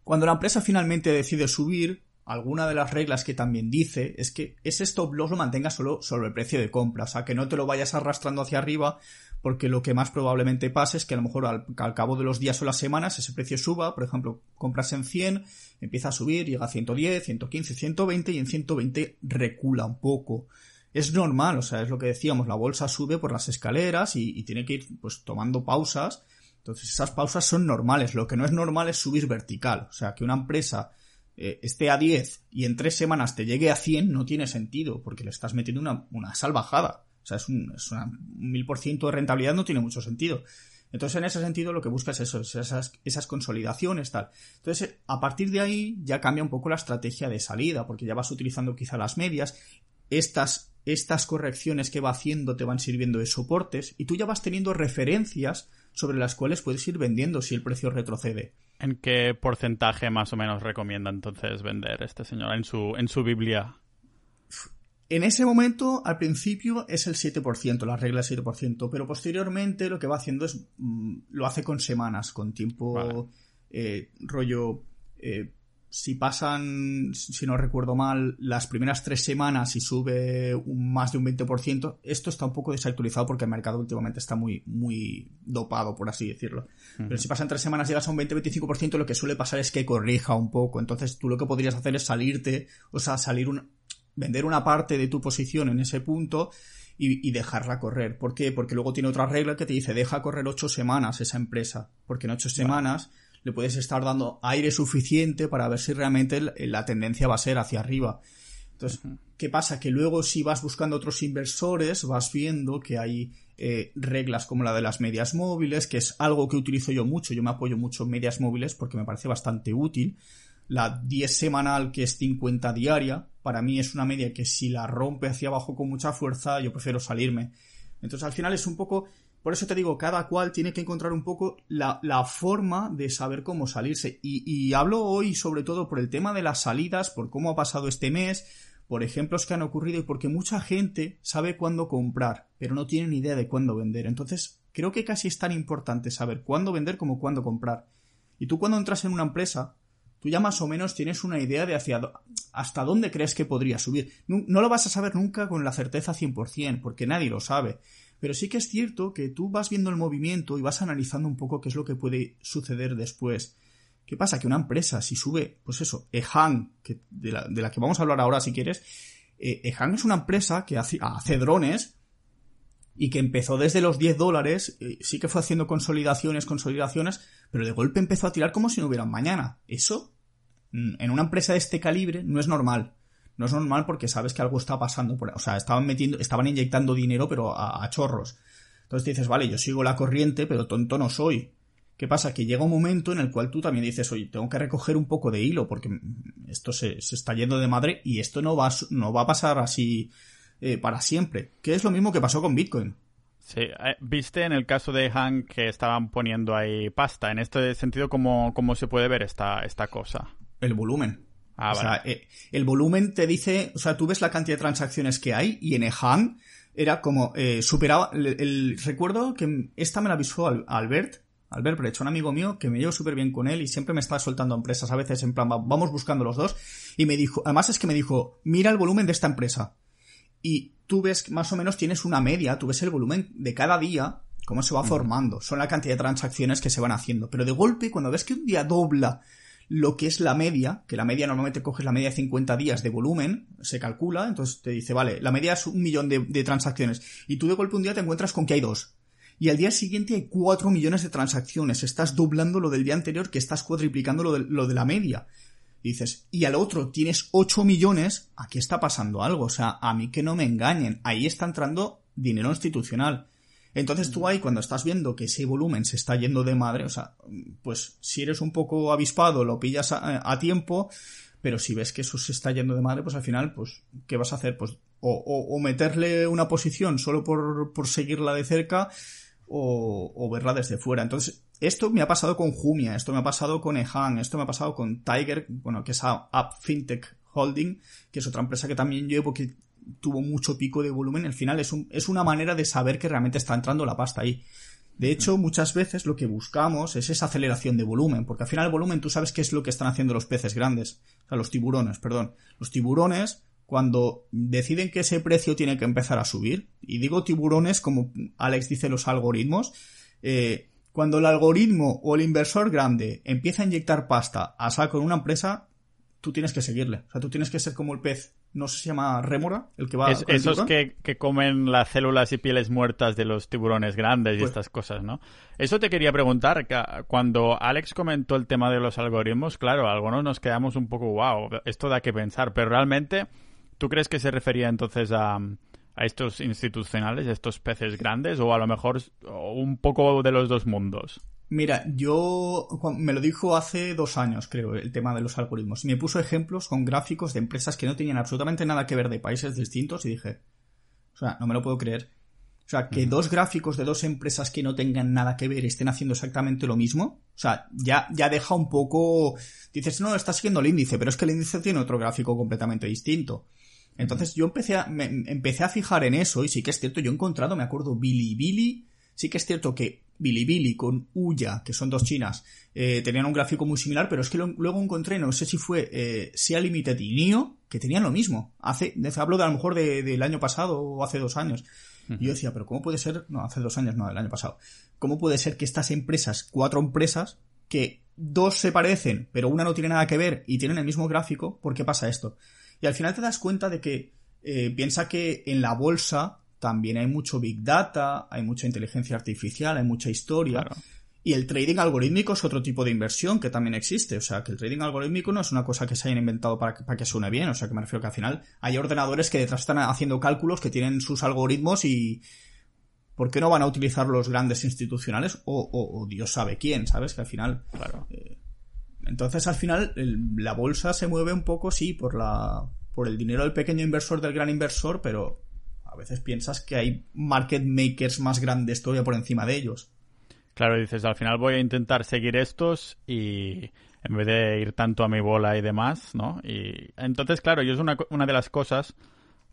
A: cuando la empresa finalmente decide subir, alguna de las reglas que también dice es que ese stop loss lo mantenga solo sobre el precio de compra, o sea, que no te lo vayas arrastrando hacia arriba, porque lo que más probablemente pase es que a lo mejor al, cabo de los días o las semanas ese precio suba, por ejemplo, compras en 100, empieza a subir, llega a 110, 115, 120 y en 120 recula un poco. Es normal, o sea, es lo que decíamos, la bolsa sube por las escaleras y, tiene que ir pues tomando pausas entonces esas pausas son normales. Lo que no es normal es subir vertical. O sea, que una empresa eh, esté a 10 y en tres semanas te llegue a 100 no tiene sentido porque le estás metiendo una, una salvajada. O sea, es un, es mil por ciento de rentabilidad no tiene mucho sentido. Entonces, en ese sentido, lo que buscas es eso, esas, esas consolidaciones, tal. Entonces, a partir de ahí ya cambia un poco la estrategia de salida, porque ya vas utilizando quizá las medias. Estas, estas correcciones que va haciendo te van sirviendo de soportes y tú ya vas teniendo referencias sobre las cuales puedes ir vendiendo si el precio retrocede.
B: ¿En qué porcentaje más o menos recomienda entonces vender este señor en su, en su Biblia?
A: En ese momento, al principio, es el 7%, la regla es 7%, pero posteriormente lo que va haciendo es, mm, lo hace con semanas, con tiempo, eh, rollo, eh, si pasan, si no recuerdo mal, las primeras tres semanas y sube un, más de un 20%, esto está un poco desactualizado porque el mercado últimamente está muy, muy dopado, por así decirlo. Pero si pasan tres semanas y llegas a un 20-25%, lo que suele pasar es que corrija un poco. Entonces tú lo que podrías hacer es salirte, o sea, salir un, vender una parte de tu posición en ese punto y, dejarla correr. ¿Por qué? Porque luego tiene otra regla que te dice deja correr ocho semanas esa empresa. Porque en ocho semanas le puedes estar dando aire suficiente para ver si realmente la tendencia va a ser hacia arriba. Entonces, ¿qué pasa? Que luego si vas buscando otros inversores, vas viendo que hay eh, reglas como la de las medias móviles, que es algo que utilizo yo mucho. Yo me apoyo mucho en medias móviles porque me parece bastante útil. La 10 semanal, que es 50 diaria, para mí es una media que si la rompe hacia abajo con mucha fuerza, yo prefiero salirme. Entonces, al final es un poco por eso te digo, cada cual tiene que encontrar un poco la, forma de saber cómo salirse. Y, hablo hoy sobre todo por el tema de las salidas, por cómo ha pasado este mes, por ejemplos que han ocurrido y porque mucha gente sabe cuándo comprar, pero no tiene ni idea de cuándo vender. Entonces, creo que casi es tan importante saber cuándo vender como cuándo comprar. Y tú cuando entras en una empresa, tú ya más o menos tienes una idea de hacia hasta dónde crees que podría subir. No, lo vas a saber nunca con la certeza 100%, porque nadie lo sabe. Pero sí que es cierto que tú vas viendo el movimiento y vas analizando un poco qué es lo que puede suceder después. ¿Qué pasa? Que una empresa, si sube, pues eso, Ehan, de, la, que vamos a hablar ahora si quieres, eh, Ehan es una empresa que hace, drones y que empezó desde los 10 dólares, eh, sí que fue haciendo consolidaciones, consolidaciones, pero de golpe empezó a tirar como si no hubiera mañana. Eso, en una empresa de este calibre, no es normal no es normal porque sabes que algo está pasando. O sea, estaban metiendo, estaban inyectando dinero, pero a, chorros. Entonces dices, vale, yo sigo la corriente, pero tonto no soy. ¿Qué pasa? Que llega un momento en el cual tú también dices, oye, tengo que recoger un poco de hilo porque esto se, está yendo de madre y esto no va, no va a pasar así eh, para siempre. Que es lo mismo que pasó con Bitcoin.
B: Sí, eh, viste en el caso de Han que estaban poniendo ahí pasta. En este sentido, ¿cómo, cómo se puede ver esta, esta cosa?
A: El volumen.
B: Ah,
A: o
B: vale.
A: sea, eh, el volumen te dice, o sea, tú ves la cantidad de transacciones que hay y en EHAN era como, eh, superaba, el, el- recuerdo que esta me la avisó Al- Albert, Albert Brecht, un amigo mío que me llevo súper bien con él y siempre me está soltando empresas, a veces en plan, va- vamos buscando los dos, y me dijo, además es que me dijo, mira el volumen de esta empresa. Y tú ves más o menos tienes una media, tú ves el volumen de cada día, cómo se va formando, son la cantidad de transacciones que se van haciendo. Pero de golpe, cuando ves que un día dobla lo que es la media, que la media normalmente coges la media de 50 días de volumen, se calcula, entonces te dice, vale, la media es un millón de, transacciones, y tú de golpe un día te encuentras con que hay dos. Y al día siguiente hay 4 millones de transacciones, estás doblando lo del día anterior, que estás cuadriplicando lo de, lo de la media. Y dices, y al otro tienes 8 millones, aquí está pasando algo, o sea, a mí que no me engañen, ahí está entrando dinero institucional. Entonces tú ahí cuando estás viendo que ese volumen se está yendo de madre, o sea, pues si eres un poco avispado lo pillas a, a tiempo, pero si ves que eso se está yendo de madre, pues al final, pues, ¿qué vas a hacer? Pues o, o- o meterle una posición solo por, por seguirla de cerca o, o verla desde fuera. Entonces, esto me ha pasado con Jumia, esto me ha pasado con Ehan, esto me ha pasado con Tiger, bueno, que es a- App Fintech Holding, que es otra empresa que también llevo que tuvo mucho pico de volumen. Al final es, un- es una manera de saber que realmente está entrando la pasta ahí. De hecho, muchas veces lo que buscamos es esa aceleración de volumen, porque al final el volumen tú sabes qué es lo que están haciendo los peces grandes, o sea, los tiburones, perdón. Los tiburones, cuando deciden que ese precio tiene que empezar a subir, y digo tiburones como Alex dice los algoritmos, eh, cuando el algoritmo o el inversor grande empieza a inyectar pasta a saco en una empresa, tú tienes que seguirle. O sea, tú tienes que ser como el pez, no sé si se llama rémora, el que va
B: Es-
A: con el
B: esos que, que comen las células y pieles muertas de los tiburones grandes y
A: Pues-
B: estas cosas, ¿no? Eso te quería preguntar. que, ah, Cuando Alex comentó el tema de los algoritmos, claro, algunos nos quedamos un poco, wow, esto da que pensar, pero realmente, ¿tú crees que se refería entonces a, a estos institucionales, a estos peces grandes, o a lo mejor un poco de los dos mundos?
A: Mira, yo me lo dijo hace dos años, creo, el tema de los algoritmos. Y me puso ejemplos con gráficos de empresas que no tenían absolutamente nada que ver de países distintos y dije, o sea, no me lo puedo creer. O sea, que dos gráficos de dos empresas que no tengan nada que ver estén haciendo exactamente lo mismo. O sea, ya, ya deja un poco. Dices, no, está siguiendo el índice, pero es que el índice tiene otro gráfico completamente distinto. Entonces yo empecé a, me- empecé a fijar en eso y sí que es cierto, yo he encontrado, me acuerdo, Bilibili, sí que es cierto que Bilibili con Uya, que son dos chinas, eh, tenían un gráfico muy similar, pero es que lo- luego encontré, no sé si fue eh, Sea Limited y NIO, que tenían lo mismo. Hace, de- hablo de a lo mejor de- del año pasado o hace dos años. Y yo decía, pero ¿cómo puede ser? No, hace dos años, no, del año pasado. ¿Cómo puede ser que estas empresas, cuatro empresas, que dos se parecen, pero una no tiene nada que ver y tienen el mismo gráfico, ¿por qué pasa esto? Y al final te das cuenta de que eh, piensa que en la bolsa también hay mucho big data, hay mucha inteligencia artificial, hay mucha historia.
B: Claro.
A: Y el trading algorítmico es otro tipo de inversión que también existe. O sea, que el trading algorítmico no es una cosa que se hayan inventado para, que- para que suene bien. O sea, que me refiero que al final hay ordenadores que detrás están haciendo cálculos que tienen sus algoritmos y. ¿Por qué no van a utilizar los grandes institucionales? O, o- o Dios sabe quién, ¿sabes? Que al final.
B: Claro.
A: Entonces, al final, el- la bolsa se mueve un poco, sí, por la. por el dinero del pequeño inversor, del gran inversor, pero a veces piensas que hay market makers más grandes todavía por encima de ellos.
B: Claro, dices, al final voy a intentar seguir estos y en vez de ir tanto a mi bola y demás, ¿no? Y entonces, claro, yo es una, una de las cosas,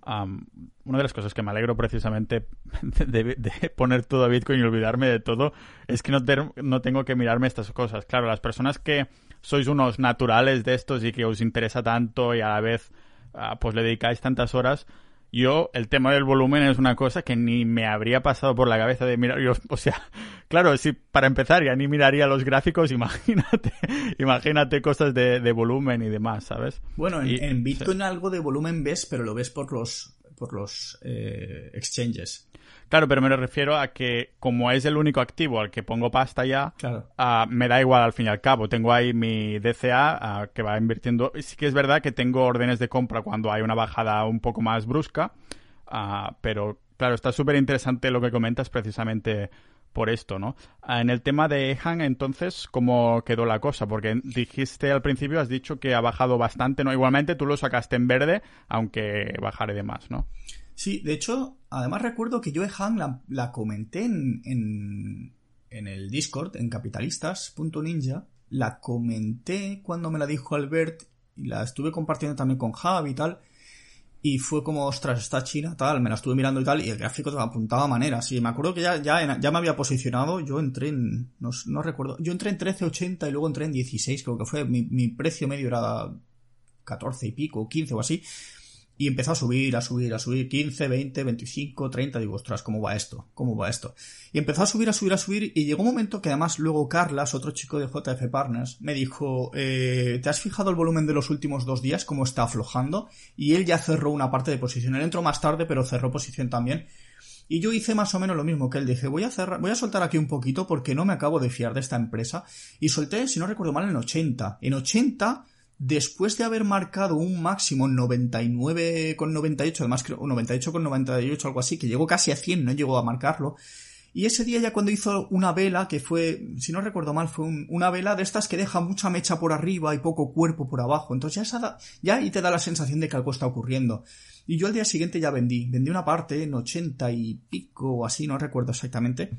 B: una de las cosas que me alegro precisamente de, poner todo a Bitcoin y olvidarme de todo, es que no, no tengo que mirarme estas cosas. Claro, las personas que sois unos naturales de estos y que os interesa tanto y a la vez ah, pues le dedicáis tantas horas, yo, el tema del volumen es una cosa que ni me habría pasado por la cabeza de mirar. Yo, o sea, claro, si para empezar ya ni miraría los gráficos, imagínate, imagínate cosas de, de volumen y demás, ¿sabes?
A: Bueno, en,
B: Y-
A: en Bitcoin algo de volumen ves, pero lo ves por los por los eh, exchanges.
B: Claro, pero me refiero a que como es el único activo al que pongo pasta ya,
A: Claro.
B: ah, me da igual al fin y al cabo. Tengo ahí mi DCA ah, que va invirtiendo. Sí que es verdad que tengo órdenes de compra cuando hay una bajada un poco más brusca, ah, pero claro, está súper interesante lo que comentas precisamente por esto, ¿no? En el tema de Ehan, entonces, ¿cómo quedó la cosa? Porque dijiste al principio, has dicho que ha bajado bastante, ¿no? Igualmente tú lo sacaste en verde, aunque bajare de más, ¿no?
A: Sí, de hecho, además recuerdo que yo Han la, la comenté en, en, el Discord, en capitalistas.ninja, la comenté cuando me la dijo Albert y la estuve compartiendo también con Javi y tal. Y fue como, ostras, está china, tal, me la estuve mirando y tal, y el gráfico te apuntaba a manera. Sí, me acuerdo que ya, ya, ya me había posicionado, yo entré en, no, no recuerdo, yo entré en 13.80 y luego entré en 16, creo que fue, mi, mi precio medio era 14 y pico, 15 o así. Y empezó a subir, a subir, a subir, 15, 20, 25, 30, digo, ostras, ¿cómo va esto? ¿Cómo va esto? Y empezó a subir, a subir, a subir, y llegó un momento que además luego Carlas, otro chico de JF Partners, me dijo, eh, ¿te has fijado el volumen de los últimos dos días, cómo está aflojando? Y él ya cerró una parte de posición, él entró más tarde, pero cerró posición también. Y yo hice más o menos lo mismo que él. Dije, voy a cerrar, voy a soltar aquí un poquito porque no me acabo de fiar de esta empresa. Y solté, si no recuerdo mal, en 80. En 80 después de haber marcado un máximo 99 con 98, además creo, 98 con 98, algo así, que llegó casi a 100, no llegó a marcarlo. Y ese día ya cuando hizo una vela, que fue, si no recuerdo mal, fue una vela de estas que deja mucha mecha por arriba y poco cuerpo por abajo. Entonces ya, ya ahí te da la sensación de que algo está ocurriendo. Y yo al día siguiente ya vendí. Vendí una parte en 80 y pico o así, no recuerdo exactamente.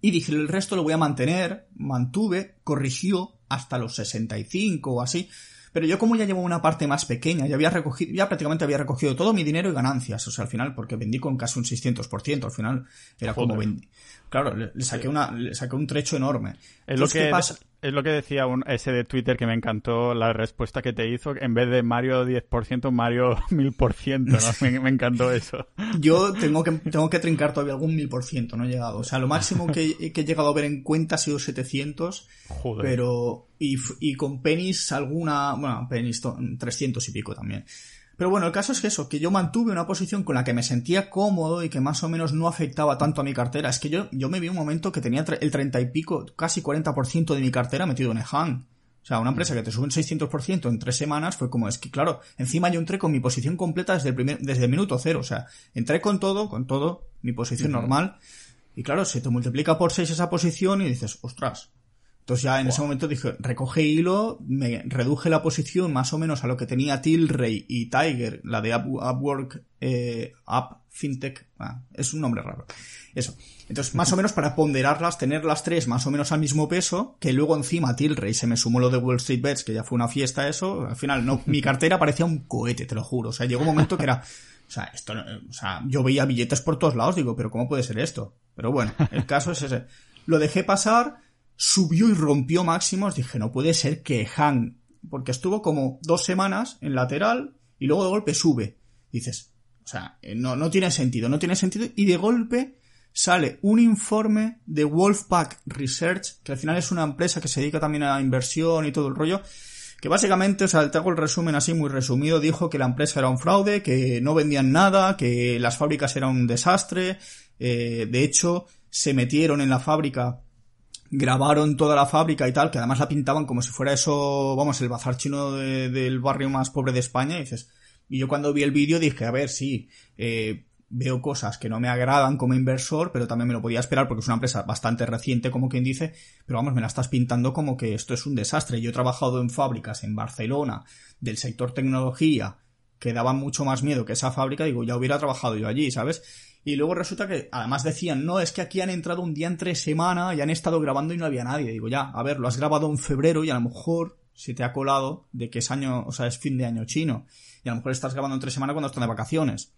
A: Y dije, el resto lo voy a mantener. Mantuve, corrigió, hasta los 65 o así. Pero yo como ya llevo una parte más pequeña, ya había recogido, ya prácticamente había recogido todo mi dinero y ganancias, o sea, al final, porque vendí con casi un 600%, al final era como vendí. Claro, le, saqué una, le saqué un trecho enorme.
B: Es lo que pasa? es lo que decía un, ese de Twitter que me encantó la respuesta que te hizo. En vez de Mario 10%, Mario 1000%, ¿no? me, encantó eso.
A: Yo tengo que, tengo que trincar todavía algún 1000%, no he llegado. O sea, lo máximo que, que he llegado a ver en cuenta ha sido 700. Joder. Pero, y, y con penis alguna, bueno, penis 300 y pico también. Pero bueno, el caso es que eso, que yo mantuve una posición con la que me sentía cómodo y que más o menos no afectaba tanto a mi cartera. Es que yo, yo me vi un momento que tenía el 30 y pico, casi 40% de mi cartera metido en EHAN. O sea, una empresa que te sube un 600% en tres semanas fue como, es que claro, encima yo entré con mi posición completa desde el, primer, desde el minuto cero. O sea, entré con todo, con todo, mi posición normal. Y claro, se te multiplica por 6 esa posición y dices, ostras, entonces ya en ese momento dije, recoge hilo, me reduje la posición más o menos a lo que tenía Tilray y Tiger, la de Upwork, eh, Up FinTech, ah, es un nombre raro. Eso. Entonces, más o menos para ponderarlas, tener las tres más o menos al mismo peso, que luego encima Tilray se me sumó lo de Wall Street Bets, que ya fue una fiesta eso, al final no, mi cartera parecía un cohete, te lo juro. O sea, llegó un momento que era, o sea, esto, o sea, yo veía billetes por todos lados, digo, pero ¿cómo puede ser esto? Pero bueno, el caso es ese. Lo dejé pasar, subió y rompió máximos, dije, no puede ser que Han, porque estuvo como dos semanas en lateral y luego de golpe sube. Dices, o sea, eh, no, no tiene sentido, no tiene sentido. Y de golpe sale un informe de Wolfpack Research, que al final es una empresa que se dedica también a inversión y todo el rollo, que básicamente, o sea, te hago el resumen así muy resumido, dijo que la empresa era un fraude, que no vendían nada, que las fábricas eran un desastre, eh, de hecho, se metieron en la fábrica grabaron toda la fábrica y tal, que además la pintaban como si fuera eso, vamos, el bazar chino del barrio más pobre de España, y dices, y yo cuando vi el vídeo dije, a ver, sí, eh, veo cosas que no me agradan como inversor, pero también me lo podía esperar porque es una empresa bastante reciente, como quien dice, pero vamos, me la estás pintando como que esto es un desastre. Yo he trabajado en fábricas en Barcelona del sector tecnología que daban mucho más miedo que esa fábrica, digo, ya hubiera trabajado yo allí, ¿sabes? Y luego resulta que además decían, no, es que aquí han entrado un día entre semana y han estado grabando y no había nadie. Digo, ya, a ver, lo has grabado en febrero y a lo mejor se te ha colado de que es año, o sea, es fin de año chino. Y a lo mejor estás grabando entre semana cuando están de vacaciones.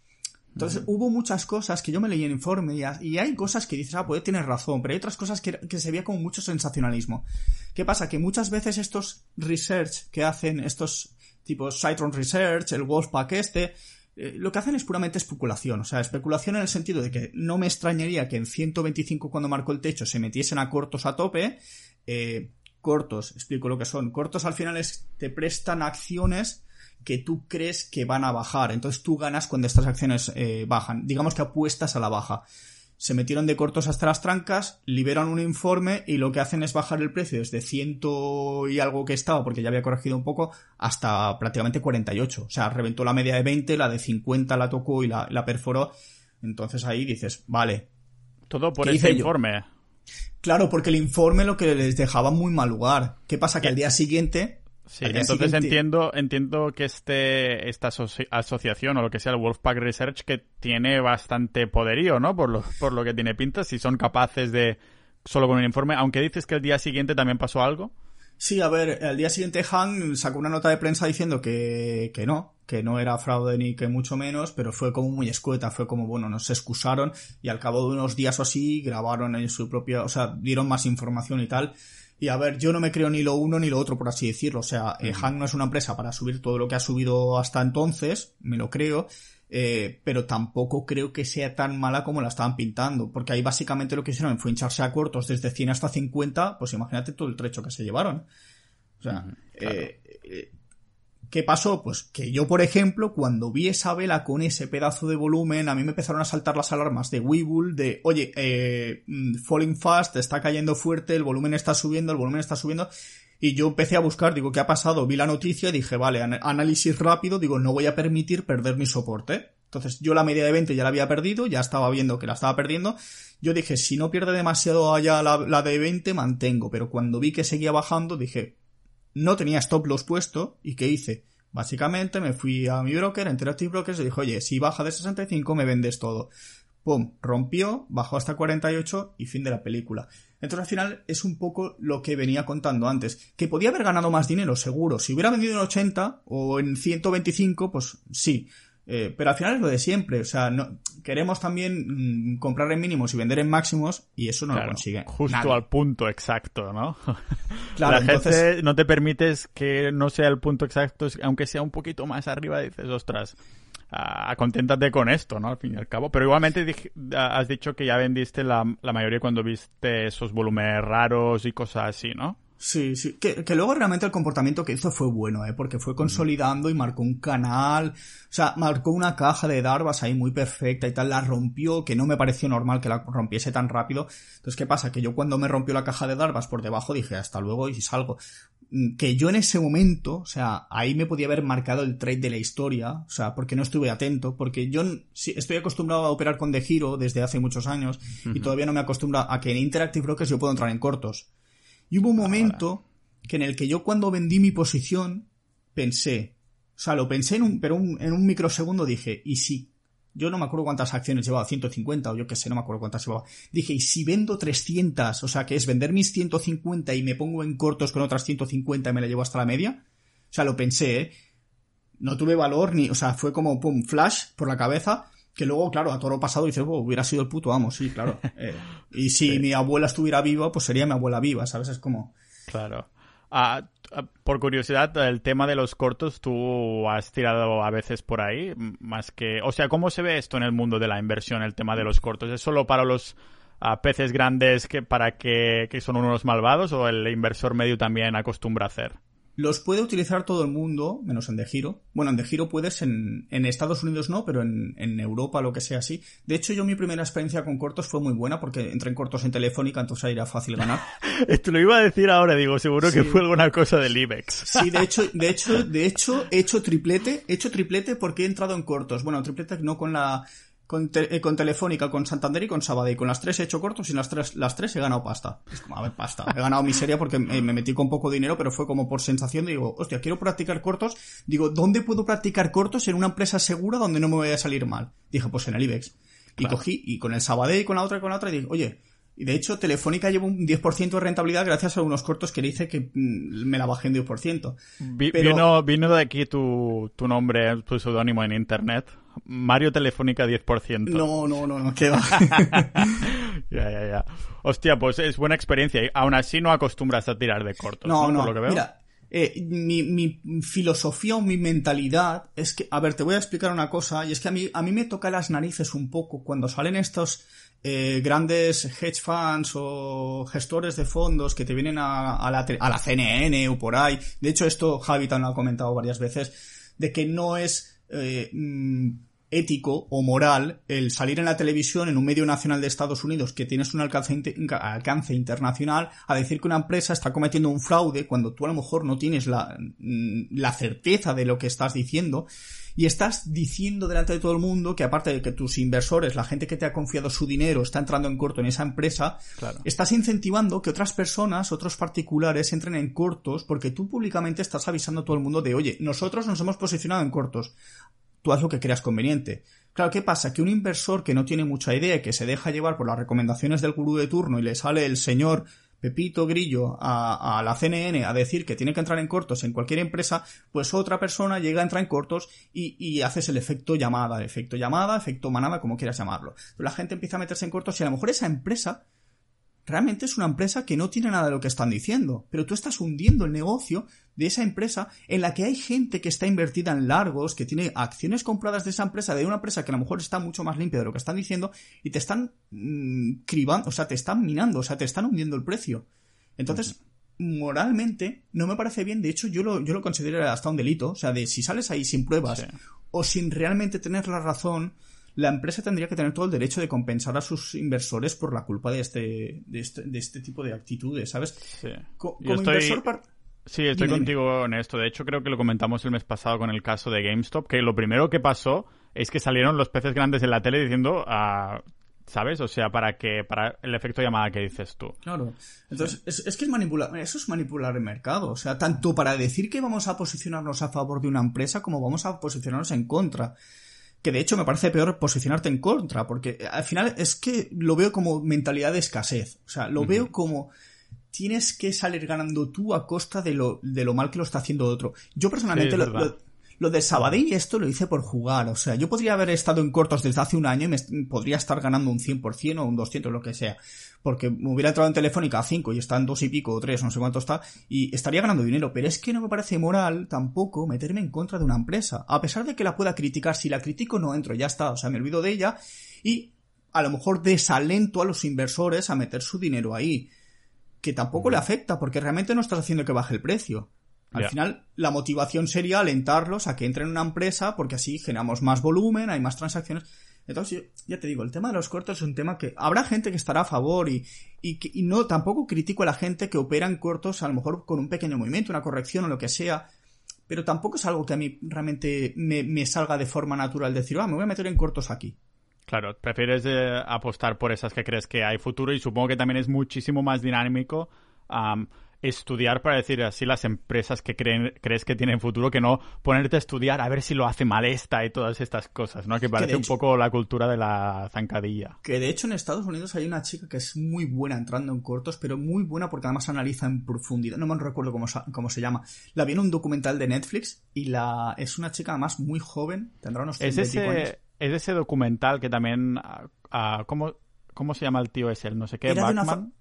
A: Entonces hubo muchas cosas que yo me leí en informe y, hay cosas que dices, ah, pues tienes razón, pero hay otras cosas que, que se veía como mucho sensacionalismo. ¿Qué pasa? Que muchas veces estos research que hacen estos tipos Citron Research, el Wolfpack este, eh, lo que hacen es puramente especulación. O sea, especulación en el sentido de que no me extrañaría que en 125 cuando marcó el techo se metiesen a cortos a tope. Eh, cortos, explico lo que son. Cortos al final es, te prestan acciones que tú crees que van a bajar. Entonces tú ganas cuando estas acciones eh, bajan. Digamos que apuestas a la baja se metieron de cortos hasta las trancas, liberan un informe y lo que hacen es bajar el precio desde ciento y algo que estaba, porque ya había corregido un poco, hasta prácticamente 48. O sea, reventó la media de 20, la de 50 la tocó y la, perforó. Entonces ahí dices, vale.
B: Todo por ese informe.
A: Claro, porque el informe lo que les dejaba muy mal lugar. ¿Qué pasa? Que al día siguiente
B: Sí, entonces entiendo, entiendo que este, esta asociación o lo que sea, el Wolfpack Research, que tiene bastante poderío, ¿no? Por lo, por lo que tiene pinta, si son capaces de, solo con un informe, aunque dices que el día siguiente también pasó algo.
A: Sí, a ver, el día siguiente Han sacó una nota de prensa diciendo que, que no, que no era fraude ni que mucho menos, pero fue como muy escueta, fue como, bueno, nos excusaron y al cabo de unos días o así grabaron en su propia, o sea, dieron más información y tal. Y a ver, yo no me creo ni lo uno ni lo otro, por así decirlo. O sea, eh, Han no es una empresa para subir todo lo que ha subido hasta entonces, me lo creo. Eh, pero tampoco creo que sea tan mala como la estaban pintando, porque ahí básicamente lo que hicieron fue hincharse a cortos desde 100 hasta 50, pues imagínate todo el trecho que se llevaron. O sea, eh, eh, ¿qué pasó? Pues que yo, por ejemplo, cuando vi esa vela con ese pedazo de volumen, a mí me empezaron a saltar las alarmas de Weeble, de, oye, eh, mm, falling fast, está cayendo fuerte, el volumen está subiendo, el volumen está subiendo, y yo empecé a buscar, digo, ¿qué ha pasado? Vi la noticia y dije, vale, análisis rápido, digo, no voy a permitir perder mi soporte. Entonces yo la media de 20 ya la había perdido, ya estaba viendo que la estaba perdiendo. Yo dije, si no pierde demasiado allá la de 20, mantengo. Pero cuando vi que seguía bajando, dije, no tenía stop loss puesto. ¿Y qué hice? Básicamente me fui a mi broker, Interactive Brokers, y dije, oye, si baja de 65 me vendes todo. Pum, rompió, bajó hasta 48 y fin de la película. Entonces al final es un poco lo que venía contando antes. Que podía haber ganado más dinero, seguro. Si hubiera vendido en 80 o en 125, pues sí. Eh, pero al final es lo de siempre. O sea, no, queremos también mm, comprar en mínimos y vender en máximos y eso no lo consigue.
B: Justo al punto exacto, ¿no? Claro, La gente no te permites que no sea el punto exacto, aunque sea un poquito más arriba, dices, ostras, a, conténtate con esto, ¿no? Al fin y al cabo. Pero igualmente has dicho que ya vendiste la, la mayoría cuando viste esos volúmenes raros y cosas así, ¿no?
A: Sí, sí. Que, que, luego realmente el comportamiento que hizo fue bueno, ¿eh? Porque fue consolidando y marcó un canal. O sea, marcó una caja de Darvas ahí muy perfecta y tal. La rompió, que no me pareció normal que la rompiese tan rápido. Entonces, ¿qué pasa? Que yo cuando me rompió la caja de Darvas por debajo dije, hasta luego y salgo. Mm, que yo en ese momento, o sea, ahí me podía haber marcado el trade de la historia. O sea, porque no estuve atento. Porque yo estoy acostumbrado a operar con De Giro desde hace muchos años. Y todavía no me acostumbro a que en Interactive Brokers yo puedo entrar en cortos. Y hubo un momento que en el que yo cuando vendí mi posición pensé, o sea, lo pensé en un, pero en un microsegundo dije, ¿y si? Yo no me acuerdo cuántas acciones llevaba, 150 o yo qué sé, no me acuerdo cuántas llevaba. Dije, ¿y si vendo 300? O sea, que es vender mis 150 y me pongo en cortos con otras 150 y me la llevo hasta la media. O sea, lo pensé, ¿eh? No tuve valor ni, o sea, fue como, pum, flash por la cabeza que luego, claro, a toro pasado dices, oh, hubiera sido el puto amo, sí, claro. Eh, y si mi abuela estuviera viva, pues sería mi abuela viva, ¿sabes? Es como...
B: Claro. Ah, ah, por curiosidad, el tema de los cortos, tú has tirado a veces por ahí, más que... O sea, ¿cómo se ve esto en el mundo de la inversión, el tema de los cortos? ¿Es solo para los ah, peces grandes que para que, que son unos malvados o el inversor medio también acostumbra a hacer?
A: Los puede utilizar todo el mundo, menos en De Giro. Bueno, en De Giro puedes, en, en Estados Unidos no, pero en, en, Europa, lo que sea así. De hecho, yo mi primera experiencia con cortos fue muy buena porque entré en cortos en Telefónica, entonces ahí era fácil ganar.
B: Esto lo iba a decir ahora, digo, seguro que fue alguna cosa del IBEX.
A: sí, de hecho, de hecho, de hecho, he hecho triplete, he hecho triplete porque he entrado en cortos. Bueno, triplete no con la eh, con, Telefónica, con Santander y con Sabadell. Con las tres he hecho cortos y las tres, las tres he ganado pasta. Es como, a ver, pasta. He ganado miseria porque me, metí con poco dinero, pero fue como por sensación. Digo, hostia, quiero practicar cortos. Digo, ¿dónde puedo practicar cortos en una empresa segura donde no me vaya a salir mal? Dije, pues en el IBEX. Y cogí, y con el Sabadell, y con la otra, y con la otra, y dije, oye, y de hecho, Telefónica lleva un 10% de rentabilidad gracias a unos cortos que dice que mm, me la bajé en 10%.
B: vino, vino de aquí tu, tu nombre, tu seudónimo en internet. Mario Telefónica 10%.
A: No, no, no, no, qué va.
B: ya, ya, ya. Hostia, pues es buena experiencia. Aún así no acostumbras a tirar de cortos.
A: No, no, mira. Eh, mi, mi, filosofía o mi mentalidad es que, a ver, te voy a explicar una cosa, y es que a mí, a mí me toca las narices un poco cuando salen estos eh, grandes hedge funds o gestores de fondos que te vienen a, a, la, a la CNN o por ahí. De hecho, esto Javi también lo ha comentado varias veces, de que no es eh, mm, ético o moral el salir en la televisión en un medio nacional de Estados Unidos que tienes un alcance, alcance internacional a decir que una empresa está cometiendo un fraude cuando tú a lo mejor no tienes la, mm, la certeza de lo que estás diciendo y estás diciendo delante de todo el mundo que aparte de que tus inversores, la gente que te ha confiado su dinero, está entrando en corto en esa empresa, estás incentivando que otras personas, otros particulares entren en cortos porque tú públicamente estás avisando a todo el mundo de, oye, nosotros nos hemos posicionado en cortos tú haz lo que creas conveniente. Claro, ¿qué pasa? Que un inversor que no tiene mucha idea y que se deja llevar por las recomendaciones del gurú de turno y le sale el señor Pepito Grillo a, la CNN a decir que tiene que entrar en cortos en cualquier empresa, pues otra persona llega a entrar en cortos y, y haces el efecto llamada, efecto llamada, efecto manada, como quieras llamarlo. Pero la gente empieza a meterse en cortos y a lo mejor esa empresa realmente es una empresa que no tiene nada de lo que están diciendo, pero tú estás hundiendo el negocio de esa empresa en la que hay gente que está invertida en largos, que tiene acciones compradas de esa empresa, de una empresa que a lo mejor está mucho más limpia de lo que están diciendo, y te están mm, cribando, o sea, te están minando, o sea, te están hundiendo el precio. Entonces, moralmente, no me parece bien, de hecho, yo lo, yo lo considero hasta un delito, o sea, de si sales ahí sin pruebas o sin realmente tener la razón, la empresa tendría que tener todo el derecho de compensar a sus inversores por la culpa de este, de este, de este tipo de actitudes, ¿sabes?
B: Sí. como inversor... Sí, estoy contigo en esto. De hecho, creo que lo comentamos el mes pasado con el caso de GameStop, que lo primero que pasó es que salieron los peces grandes en la tele diciendo, ah, ¿sabes? O sea, para que para el efecto llamada que dices tú.
A: Claro. Entonces, es, que es manipular, eso es manipular el mercado. O sea, tanto para decir que vamos a posicionarnos a favor de una empresa como vamos a posicionarnos en contra que de hecho me parece peor posicionarte en contra, porque al final es que lo veo como mentalidad de escasez. O sea, lo veo como tienes que salir ganando tú a costa de lo, de lo mal que lo está haciendo otro. Yo personalmente lo, lo de Sabadell esto lo hice por jugar, o sea, yo podría haber estado en cortos desde hace un año y me podría estar ganando un 100% o un 200, lo que sea, porque me hubiera entrado en Telefónica a 5 y está en 2 y pico o 3, no sé cuánto está, y estaría ganando dinero, pero es que no me parece moral tampoco meterme en contra de una empresa, a pesar de que la pueda criticar, si la critico no entro, ya está, o sea, me olvido de ella y a lo mejor desalento a los inversores a meter su dinero ahí, que tampoco le afecta porque realmente no estás haciendo que baje el precio. Al final, la motivación sería alentarlos a que entren en una empresa porque así generamos más volumen, hay más transacciones. Entonces, ya te digo, el tema de los cortos es un tema que habrá gente que estará a favor y, y, no, tampoco critico a la gente que opera en cortos a lo mejor con un pequeño movimiento, una corrección o lo que sea, pero tampoco es algo que a mí realmente me, salga de forma natural decir, ah, me voy a meter en cortos aquí.
B: Claro, prefieres eh, apostar por esas que crees que hay futuro y supongo que también es muchísimo más dinámico estudiar para decir así las empresas que creen, crees que tienen futuro, que no ponerte a estudiar a ver si lo hace mal esta y todas estas cosas, ¿no? Que parece un poco la cultura de la zancadilla.
A: Que de hecho en Estados Unidos hay una chica que es muy buena entrando en cortos, pero muy buena porque además analiza en profundidad. No me recuerdo cómo, cómo se llama. La vi en un documental de Netflix y la es una chica además muy joven, tendrá unos
B: ¿Es ese, Es ese documental que también... Ah, ah, ¿cómo, ¿Cómo se llama el tío ese? no sé qué, Batman.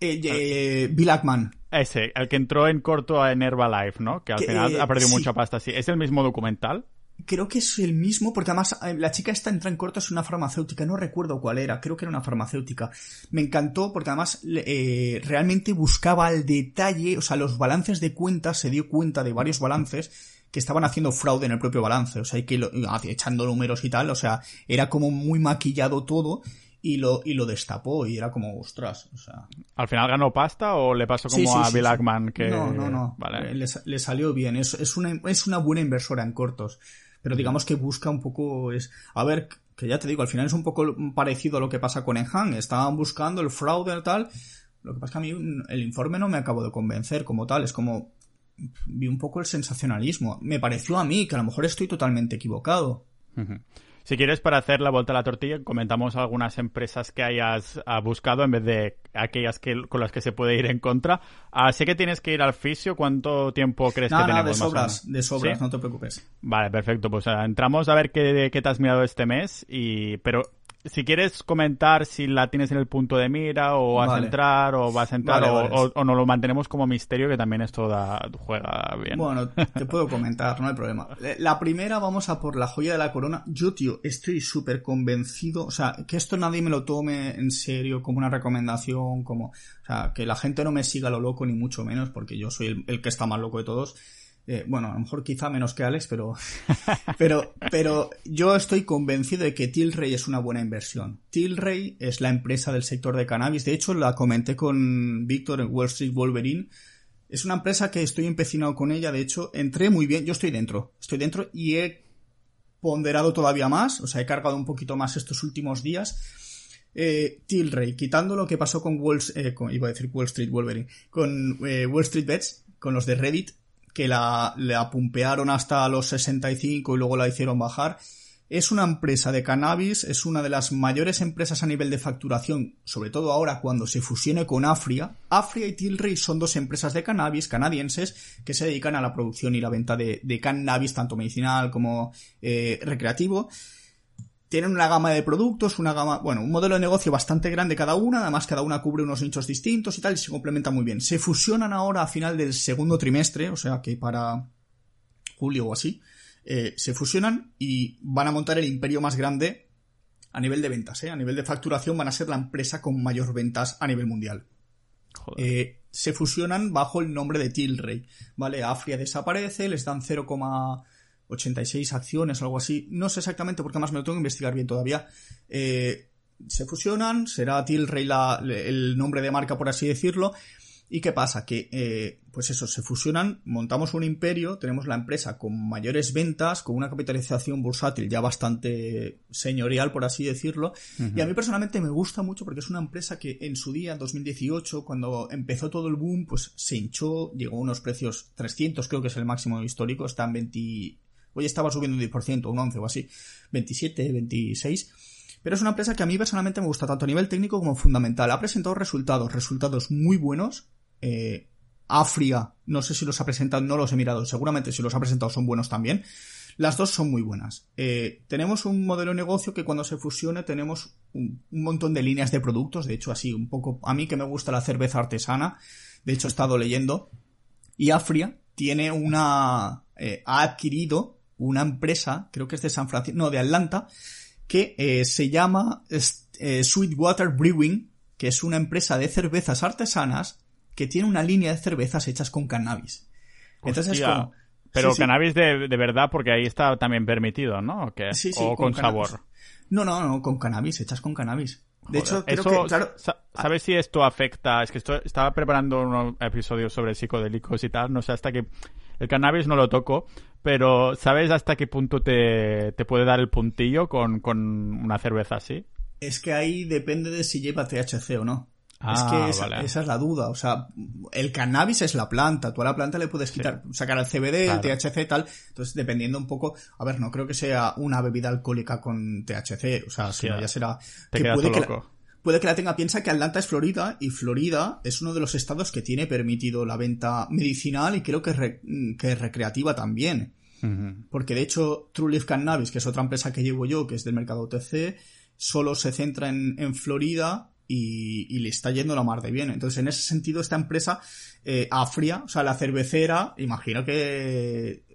A: Eh, eh, Bill Ackman.
B: Ese, el que entró en corto en Herbalife, ¿no? Que al final ha perdido mucha pasta, sí. ¿Es el mismo documental?
A: Creo que es el mismo, porque además eh, la chica esta entra en corto es una farmacéutica, no recuerdo cuál era, creo que era una farmacéutica. Me encantó porque además eh, realmente buscaba al detalle, o sea, los balances de cuentas, se dio cuenta de varios balances que estaban haciendo fraude en el propio balance, o sea, hay que echando números y tal, o sea, era como muy maquillado todo y lo, y lo destapó y era como, ostras, o sea...
B: ¿Al final ganó pasta o le pasó como a Bill Ackman que...
A: No, no, no, vale. le, salió bien, es, es, una, es una buena inversora en cortos, pero digamos que busca un poco, es, a ver, que ya te digo, al final es un poco parecido a lo que pasa con Enhan, estaban buscando el fraude y tal, lo que pasa es que a mí el informe no me acabó de convencer como tal, es como vi un poco el sensacionalismo. Me pareció a mí que a lo mejor estoy totalmente equivocado.
B: Si quieres, para hacer la vuelta a la tortilla, comentamos algunas empresas que hayas ah, buscado en vez de aquellas que, con las que se puede ir en contra. Ah, sé que tienes que ir al fisio. ¿Cuánto tiempo crees que tenemos?
A: de sobras, de sobras, no te preocupes.
B: Vale, perfecto. Pues ah, entramos a ver qué, qué te has mirado este mes. y Pero si quieres comentar si la tienes en el punto de mira o vas a entrar o vas a entrar o, o, nos lo mantenemos como misterio que también esto da, juega bien.
A: Bueno, te puedo comentar, no hay problema. La primera vamos a por la joya de la corona. Yo, tío, estoy súper convencido, o sea, que esto nadie me lo tome en serio como una recomendación, como, o sea, que la gente no me siga lo loco ni mucho menos porque yo soy el, el que está más loco de todos. Eh, bueno, a lo mejor quizá menos que Alex, pero, pero, pero yo estoy convencido de que Tilray es una buena inversión. Tilray es la empresa del sector de cannabis. De hecho, la comenté con Víctor en Wall Street Wolverine. Es una empresa que estoy empecinado con ella. De hecho, entré muy bien. Yo estoy dentro. Estoy dentro y he ponderado todavía más. O sea, he cargado un poquito más estos últimos días. Eh, Tilray, quitando lo que pasó con Wall, eh, iba a decir Wall Street Wolverine, con eh, Wall Street Bets, con los de Reddit, que la, la pumpearon hasta los 65 y luego la hicieron bajar. Es una empresa de cannabis, es una de las mayores empresas a nivel de facturación, sobre todo ahora cuando se fusione con Afria. Afria y Tilray son dos empresas de cannabis canadienses que se dedican a la producción y la venta de, cannabis, tanto medicinal como eh, recreativo tienen una gama de productos, una gama, bueno, un modelo de negocio bastante grande cada una, además cada una cubre unos nichos distintos y tal, y se complementan muy bien. Se fusionan ahora a final del segundo trimestre, o sea que para julio o así, eh, se fusionan y van a montar el imperio más grande a nivel de ventas, ¿eh? a nivel de facturación van a ser la empresa con mayor ventas a nivel mundial. Eh, se fusionan bajo el nombre de Tilray, ¿vale? Afria desaparece, les dan 0, 86 acciones, algo así. No sé exactamente porque más me lo tengo que investigar bien todavía. Eh, se fusionan, será Tilray la, el nombre de marca, por así decirlo. ¿Y qué pasa? Que, eh, pues eso, se fusionan, montamos un imperio, tenemos la empresa con mayores ventas, con una capitalización bursátil ya bastante señorial, por así decirlo. Y a mí personalmente me gusta mucho porque es una empresa que en su día, en 2018, cuando empezó todo el boom, pues se hinchó, llegó a unos precios 300, creo que es el máximo histórico, está en 20, Hoy estaba subiendo un 10%, un 11 o así, 27, 26. Pero es una empresa que a mí personalmente me gusta tanto a nivel técnico como fundamental. Ha presentado resultados, resultados muy buenos. Eh, Afria, no sé si los ha presentado, no los he mirado. Seguramente si los ha presentado son buenos también. Las dos son muy buenas. Eh, tenemos un modelo de negocio que cuando se fusione tenemos un, montón de líneas de productos. De hecho, así, un poco, a mí que me gusta la cerveza artesana. De hecho, he estado leyendo. Y Afria tiene una, eh, ha adquirido una empresa, creo que es de San Francisco, no, de Atlanta, que eh, se llama eh, Sweetwater Brewing, que es una empresa de cervezas artesanas que tiene una línea de cervezas hechas con cannabis.
B: Entonces como... Pero cannabis De, verdad, porque ahí está también permitido, ¿no? ¿O, sí, o con, sabor.
A: No, no, no, con cannabis, hechas con cannabis. De hecho, creo que, claro...
B: ¿Sabes si esto afecta? Es que esto, estaba preparando un episodio sobre psicodélicos y tal, no sé hasta que el cannabis no lo toco, pero ¿sabes hasta qué punto te, puede dar el puntillo con, una cerveza así?
A: Es que ahí depende de si lleva THC o no. es que ah, esa, es la duda. O sea, el cannabis es la planta. Tú a la planta le puedes quitar, sacar el CBD, el THC y tal. Entonces, dependiendo un poco. A ver, no creo que sea una bebida alcohólica con THC. O sea, si no, ya será.
B: Te que puede loco
A: puede que la tenga. Piensa que Atlanta es Florida y Florida es uno de los estados que tiene permitido la venta medicinal y creo que, es recreativa también. Porque de hecho, True Leaf Cannabis, que es otra empresa que llevo yo, que es del mercado OTC, solo se centra en, Florida y, le está yendo la mar de bien. Entonces, en ese sentido, esta empresa, eh, Afria, o sea, la cervecera, imagino que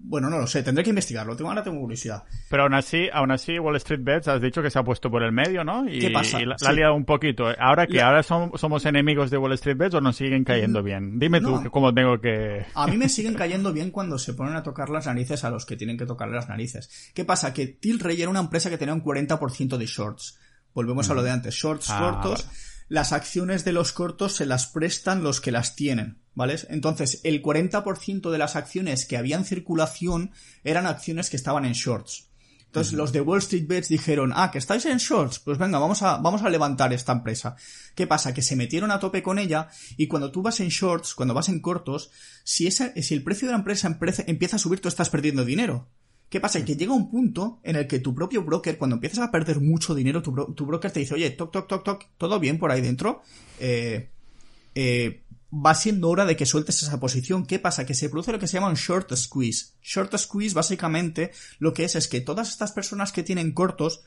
A: bueno, no lo sé, tendré que investigarlo, tengo, ahora tengo curiosidad.
B: Pero aún así, aún así, Wall Street Bets has dicho que se ha puesto por el medio, ¿no? Y, ¿Qué pasa? la, ha liado un poquito. ¿Ahora que ¿Ahora somos enemigos de Wall Street Bets o nos siguen cayendo bien? Dime tú cómo tengo que...
A: A mí me siguen cayendo bien cuando se ponen a tocar las narices a los que tienen que tocar las narices. ¿Qué pasa? Que Tilray era una empresa que tenía un 40% de shorts. Volvemos a lo de antes, shorts ah, cortos. Las acciones de los cortos se las prestan los que las tienen. ¿vale? Entonces, el 40% de las acciones que había en circulación eran acciones que estaban en shorts. Entonces, los de Wall Street Bets dijeron, ah, que estáis en shorts, pues venga, vamos a, vamos a levantar esta empresa. ¿Qué pasa? Que se metieron a tope con ella y cuando tú vas en shorts, cuando vas en cortos, si, esa, si el precio de la empresa empieza a subir, tú estás perdiendo dinero. ¿Qué pasa? Que llega un punto en el que tu propio broker, cuando empiezas a perder mucho dinero, tu, broker te dice, oye, toc, toc, toc, toc, todo bien por ahí dentro. Eh, eh, va siendo hora de que sueltes esa posición. ¿Qué pasa? Que se produce lo que se llama un short squeeze. Short squeeze básicamente lo que es es que todas estas personas que tienen cortos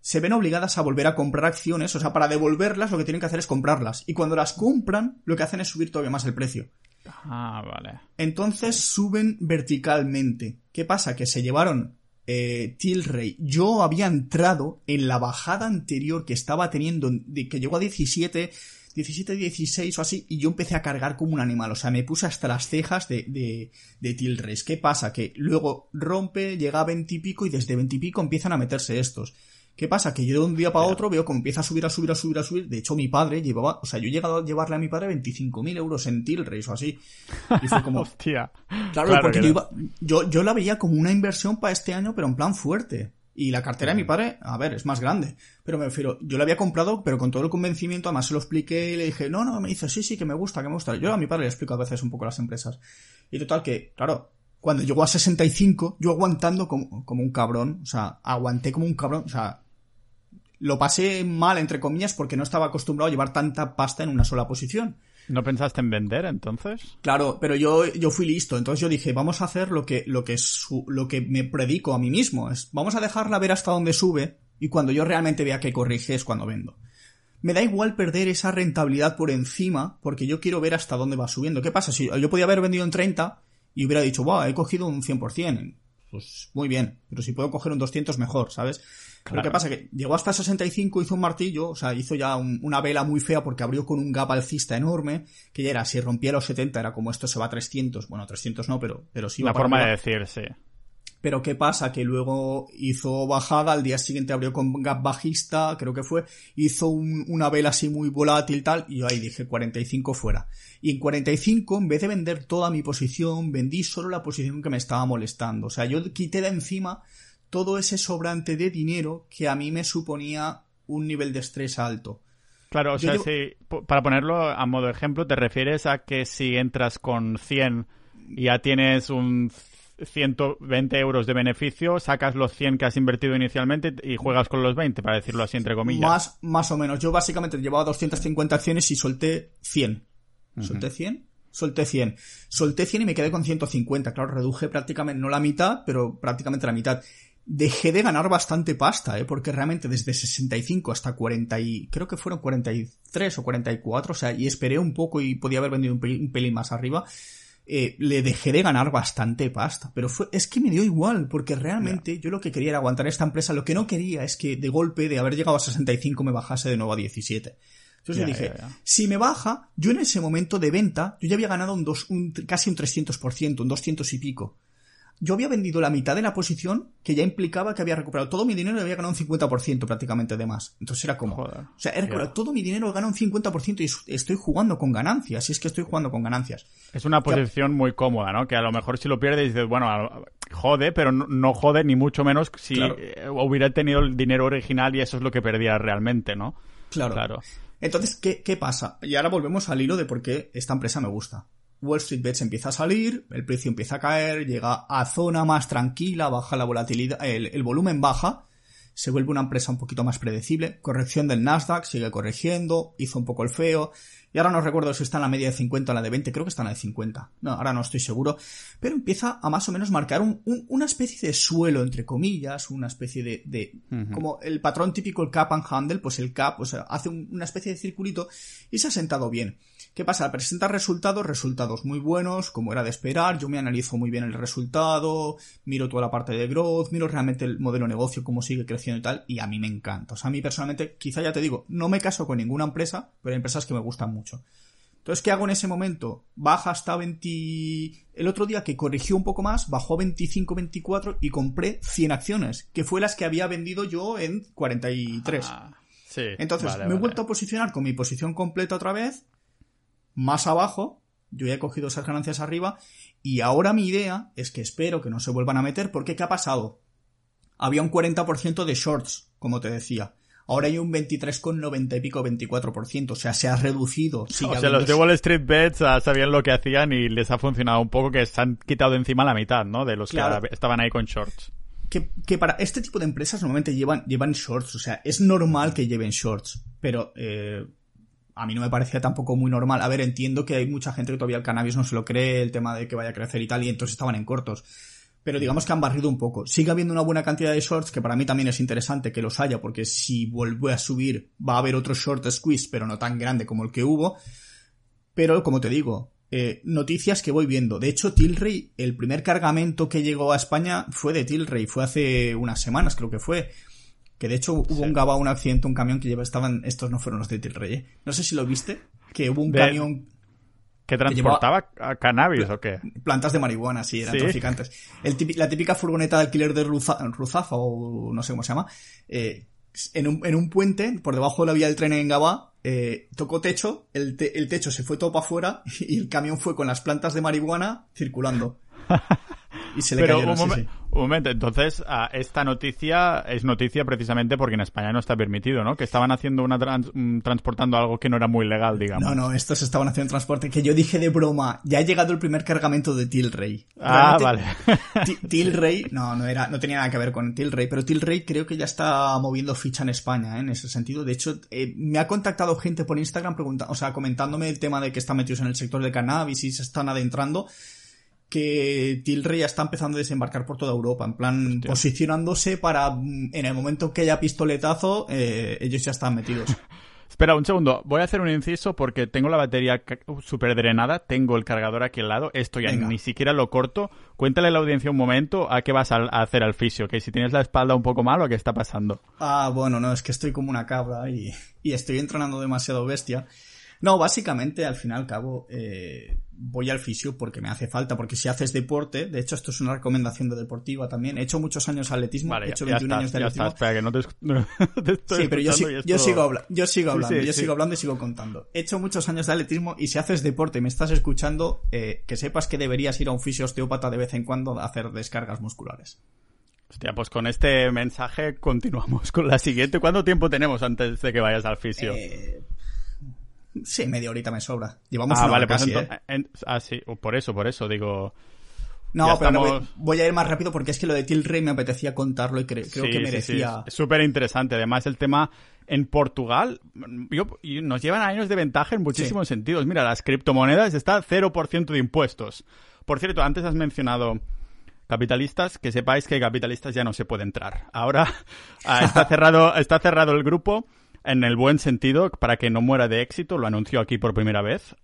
A: se ven obligadas a volver a comprar acciones, o sea, para devolverlas lo que tienen que hacer es comprarlas. Y cuando las compran, lo que hacen es subir todavía más el precio.
B: Ah, vale.
A: Entonces suben verticalmente. ¿Qué pasa? Que se llevaron eh, Tilray. Yo había entrado en la bajada anterior que estaba teniendo, de, que llegó a 17, 17, 16 o así, y yo empecé a cargar como un animal, o sea, me puse hasta las cejas de, de, de Tilres. ¿Qué pasa? Que luego rompe, llega a 20 y pico, y desde 20 y pico empiezan a meterse estos. ¿Qué pasa? Que yo de un día para otro veo como empieza a subir, a subir, a subir, a subir. De hecho, mi padre llevaba, o sea, yo he llegado a llevarle a mi padre 25.000 euros en Tilrace o así. Y fue como.
B: Hostia.
A: Claro, porque yo, iba, yo, yo la veía como una inversión para este año, pero en plan fuerte. Y la cartera de mi padre, a ver, es más grande. Pero me refiero, yo la había comprado, pero con todo el convencimiento, además se lo expliqué y le dije, no, no, me dice, sí, sí, que me gusta, que me gusta. Yo a mi padre le explico a veces un poco las empresas. Y total que, claro, cuando llegó a 65, yo aguantando como, como un cabrón, o sea, aguanté como un cabrón, o sea, lo pasé mal, entre comillas, porque no estaba acostumbrado a llevar tanta pasta en una sola posición.
B: ¿No pensaste en vender entonces?
A: Claro, pero yo, yo fui listo. Entonces yo dije, vamos a hacer lo que, lo que, su, lo que me predico a mí mismo. Es, vamos a dejarla ver hasta dónde sube y cuando yo realmente vea que corrige es cuando vendo. Me da igual perder esa rentabilidad por encima porque yo quiero ver hasta dónde va subiendo. ¿Qué pasa? Si yo podía haber vendido en 30 y hubiera dicho, wow, he cogido un 100%. Pues muy bien, pero si puedo coger un 200 mejor, ¿sabes? Pero ¿qué pasa? Que llegó hasta 65, hizo un martillo, o sea, hizo ya un, una vela muy fea porque abrió con un gap alcista enorme, que ya era, si rompía los 70 era como esto se va a 300, bueno, 300 no, pero, pero sí
B: La forma de decir, sí.
A: Pero ¿qué pasa? Que luego hizo bajada, al día siguiente abrió con gap bajista, creo que fue, hizo un, una vela así muy volátil tal, y yo ahí dije 45 fuera. Y en 45, en vez de vender toda mi posición, vendí solo la posición que me estaba molestando. O sea, yo quité de encima todo ese sobrante de dinero que a mí me suponía un nivel de estrés alto.
B: Claro, o sea, si, para ponerlo a modo de ejemplo, te refieres a que si entras con 100 y ya tienes un 120 euros de beneficio, sacas los 100 que has invertido inicialmente y juegas con los 20, para decirlo así entre comillas.
A: Más, más o menos. Yo básicamente llevaba 250 acciones y solté 100. ¿Solté 100? Solté 100. Solté 100 y me quedé con 150. Claro, reduje prácticamente, no la mitad, pero prácticamente la mitad dejé de ganar bastante pasta, ¿eh? porque realmente desde 65 hasta 40 y creo que fueron 43 o 44, o sea, y esperé un poco y podía haber vendido un pelín, más arriba, eh, le dejé de ganar bastante pasta, pero fue, es que me dio igual, porque realmente yo lo que quería era aguantar esta empresa, lo que no quería es que de golpe de haber llegado a 65 me bajase de nuevo a 17. Entonces yo dije, si me baja, yo en ese momento de venta, yo ya había ganado un, dos, un casi un 300%, un 200 y pico yo había vendido la mitad de la posición que ya implicaba que había recuperado todo mi dinero y había ganado un 50% prácticamente de más. Entonces era como... o sea, he recuperado todo mi dinero, he ganado un 50% y estoy jugando con ganancias. Y es que estoy jugando con ganancias.
B: Es una posición muy cómoda, ¿no? Que a lo mejor si lo pierdes dices, bueno, jode, pero no, jode ni mucho menos si eh, hubiera tenido el dinero original y eso es lo que perdía realmente, ¿no?
A: Claro. claro. Entonces, ¿qué, ¿qué pasa? Y ahora volvemos al hilo de por qué esta empresa me gusta. Wall Street Bets empieza a salir, el precio empieza a caer, llega a zona más tranquila, baja la volatilidad, el, volumen baja, se vuelve una empresa un poquito más predecible, corrección del Nasdaq, sigue corrigiendo, hizo un poco el feo, y ahora no recuerdo si está en la media de 50 o la de 20, creo que está en la de 50, no, ahora no estoy seguro, pero empieza a más o menos marcar un, una especie de suelo, entre comillas, una especie de, de como el patrón típico, el cap and handle, pues el cap, o sea, hace una especie de circulito y se ha sentado bien. ¿Qué pasa? Presenta resultados, resultados muy buenos, como era de esperar. Yo me analizo muy bien el resultado, miro toda la parte de growth, miro realmente el modelo de negocio, cómo sigue creciendo y tal, y a mí me encanta. O sea, a mí personalmente, quizá ya te digo, no me caso con ninguna empresa, pero hay empresas que me gustan mucho. Entonces, ¿qué hago en ese momento? Baja hasta 20... El otro día que corrigió un poco más, bajó a 25, 24 y compré 100 acciones, que fue las que había vendido yo en 43. Ah, sí, Entonces, me he vuelto a posicionar con mi posición completa otra vez más abajo, yo ya he cogido esas ganancias arriba y ahora mi idea es que espero que no se vuelvan a meter porque ¿qué ha pasado? Había un 40% de shorts, como te decía. Ahora hay un 23,90 y pico, 24%. O sea, se ha reducido.
B: o sea, los de Wall Street Bets sabían lo que hacían y les ha funcionado un poco que se han quitado encima la mitad, ¿no? De los que estaban ahí con shorts.
A: Que, que, para este tipo de empresas normalmente llevan, llevan shorts. O sea, es normal que lleven shorts. Pero eh, a mí no me parecía tampoco muy normal. A ver, entiendo que hay mucha gente que todavía el cannabis no se lo cree, el tema de que vaya a crecer y tal, y entonces estaban en cortos. Pero digamos que han barrido un poco. Sigue habiendo una buena cantidad de shorts, que para mí también es interesante que los haya, porque si vuelve a subir va a haber otro short squeeze, pero no tan grande como el que hubo. Pero, como te digo, eh, noticias que voy viendo. De hecho, Tilray, el primer cargamento que llegó a España fue de Tilray, fue hace unas semanas, creo que fue Que de hecho hubo un GABA, un accidente, un camión que lleva, estaban, estos no fueron los de Tilray, ¿eh? No sé si lo viste, que hubo un camión...
B: ¿Que transportaba cannabis o qué?
A: Plantas de marihuana, sí, eran traficantes. El la típica furgoneta de alquiler de Ruzafa, o no sé cómo se llama, eh, en, un, en un puente, por debajo de la vía del tren en Gabá, eh, tocó techo, el, el techo se fue todo para afuera y el camión fue con las plantas de marihuana circulando.
B: Y se le Pero un, momento, entonces esta noticia es noticia precisamente porque en España no está permitido, ¿no? Que estaban haciendo una transportando algo que no era muy legal, digamos.
A: No, no, estos estaban haciendo transporte que yo dije de broma, ya ha llegado el primer cargamento de Tilray.
B: Ah, vale.
A: Tilray, no, no era, no tenía nada que ver con Tilray, pero Tilray creo que ya está moviendo ficha en España, ¿eh? en ese sentido. De hecho, eh, me ha contactado gente por Instagram preguntando, o sea, comentándome el tema de que están metidos en el sector de cannabis y se están adentrando que Tilray ya está empezando a desembarcar por toda Europa, en plan posicionándose para mm, en el momento que haya pistoletazo, eh, ellos ya están metidos.
B: Espera un segundo, voy a hacer un inciso porque tengo la batería súper drenada, tengo el cargador aquí al lado, esto ya ni siquiera lo corto. Cuéntale a la audiencia un momento a qué vas a, hacer al fisio, que si tienes la espalda un poco mal o qué está pasando.
A: Ah, bueno, no, es que estoy como una cabra y, y estoy entrenando demasiado bestia. No, básicamente, al fin y al cabo, eh, voy al fisio porque me hace falta, porque si haces deporte, de hecho esto es una recomendación de deportiva también, he hecho muchos años de atletismo, he hecho 21 años de atletismo.
B: espera, que no te,
A: Sí, pero yo, yo, sigo, hablando, yo sigo hablando, yo sigo hablando y sigo contando. He hecho muchos años de atletismo y si haces deporte y me estás escuchando, eh, que sepas que deberías ir a un fisio osteópata de vez en cuando a hacer descargas musculares.
B: Hostia, pues con este mensaje continuamos con la siguiente. ¿Cuánto tiempo tenemos antes de que vayas al fisio?
A: Eh, Sí, media horita me sobra. Llevamos
B: ah,
A: una
B: vale,
A: pues
B: ¿eh? ah, sí, por eso, por eso, digo...
A: No, pero voy, a ir más rápido porque es que lo de Tilray me apetecía contarlo y creo que merecía...
B: es súper interesante. Además, el tema en Portugal nos llevan años de ventaja en muchísimos sentidos. Mira, las criptomonedas está 0% de impuestos. Por cierto, antes has mencionado capitalistas, que sepáis que capitalistas ya no se puede entrar. Ahora ah, está cerrado, está cerrado el grupo en el buen sentido, para que no muera de éxito, lo anunció aquí por primera vez.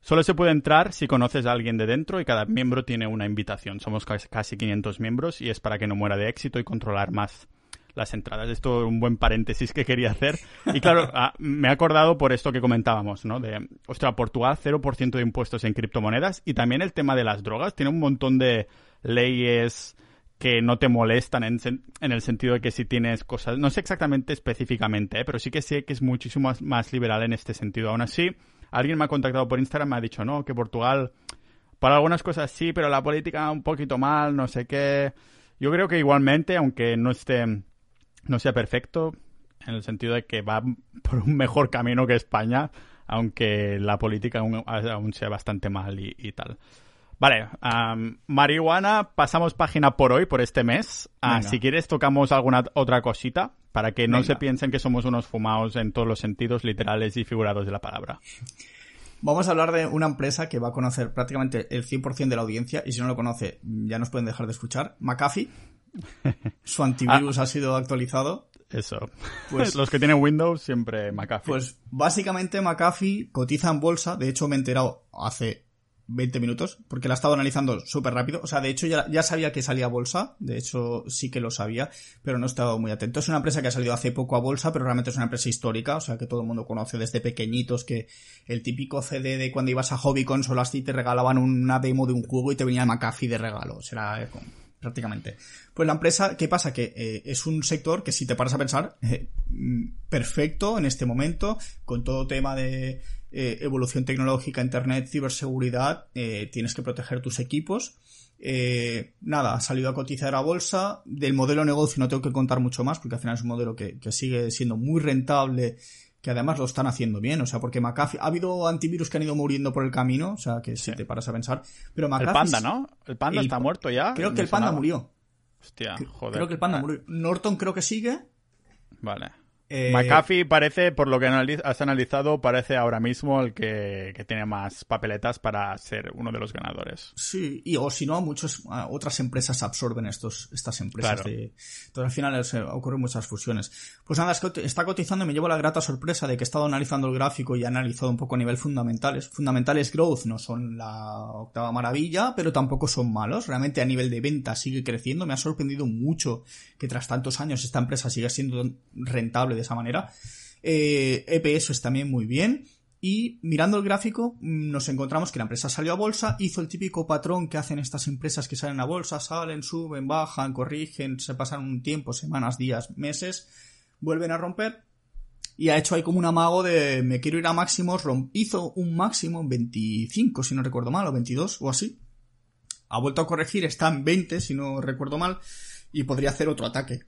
B: solo se puede entrar si conoces a alguien de dentro y cada miembro tiene una invitación. Somos casi 500 miembros y es para que no muera de éxito y controlar más las entradas. Esto es un buen paréntesis que quería hacer. Y claro, ah, me he acordado por esto que comentábamos, ¿no? De, ostras, Portugal 0% de impuestos en criptomonedas y también el tema de las drogas. Tiene un montón de leyes que no te molestan en, en, el sentido de que si tienes cosas, no sé exactamente específicamente, ¿eh? pero sí que sé que es muchísimo más, liberal en este sentido. Aún así, alguien me ha contactado por Instagram me ha dicho, no, que Portugal, para algunas cosas sí, pero la política un poquito mal, no sé qué. Yo creo que igualmente, aunque no esté, no sea perfecto, en el sentido de que va por un mejor camino que España, aunque la política aún, sea bastante mal y tal. Vale, marihuana, pasamos página por hoy, por este mes. Ah, si quieres, tocamos alguna otra cosita para que no se piensen que somos unos fumados en todos los sentidos literales y figurados de la palabra.
A: Vamos a hablar de una empresa que va a conocer prácticamente el 100% de la audiencia y si no lo conoce ya nos pueden dejar de escuchar. McAfee. Su antivirus ah. ha sido actualizado.
B: Eso. Pues, los que tienen Windows siempre McAfee.
A: Pues básicamente McAfee cotiza en bolsa. De hecho me he enterado hace 20 minutos, porque la he estado analizando súper rápido. O sea, de hecho ya, ya, sabía que salía a bolsa, de hecho sí que lo sabía, pero no he estado muy atento. Es una empresa que ha salido hace poco a bolsa, pero realmente es una empresa histórica, o sea, que todo el mundo conoce desde pequeñitos, que el típico CD de cuando ibas a Hobby Consolas y te regalaban una demo de un juego y te venía el McAfee de regalo. Será eh, prácticamente. Pues la empresa, ¿qué pasa? Que eh, es un sector que si te paras a pensar, eh, mm, perfecto en este momento, con todo tema de eh, evolución tecnológica, internet, ciberseguridad, eh, tienes que proteger tus equipos. Eh, nada, ha salido a cotizar a bolsa. Del modelo de negocio no tengo que contar mucho más, porque al final es un modelo que, sigue siendo muy rentable, que además lo están haciendo bien. O sea, porque McAfee, ha habido antivirus que han ido muriendo por el camino, o sea, que si te paras a pensar. Pero
B: McAfee, el Panda, ¿no? El Panda está muerto ya.
A: Creo que el Panda murió.
B: Hostia, joder.
A: Creo que el Panda ah. murió. Norton creo que sigue.
B: Vale. Eh, McAfee parece, por lo que has analizado, parece ahora mismo el que, tiene más papeletas para ser uno de los ganadores.
A: Sí, y o si no, muchas otras empresas absorben estos, estas empresas. De, entonces al final ocurren muchas fusiones. Pues nada, es que está cotizando y me llevo la grata sorpresa de que he estado analizando el gráfico y he analizado un poco a nivel fundamentales. Fundamentales growth no son la octava maravilla, pero tampoco son malos. Realmente a nivel de venta sigue creciendo. Me ha sorprendido mucho que tras tantos años esta empresa siga siendo rentable de esa manera. Eh, EPS es también muy bien. Y mirando el gráfico, mm, nos encontramos que la empresa salió a bolsa, hizo el típico patrón que hacen estas empresas que salen a bolsa, salen, suben, bajan, corrigen, se pasan un tiempo, semanas, días, meses, vuelven a romper. Y ha hecho ahí como un amago de me quiero ir a máximos, hizo un máximo en 25, si no recuerdo mal, o 22 o así. Ha vuelto a corregir, está en 20, si no recuerdo mal, y podría hacer otro ataque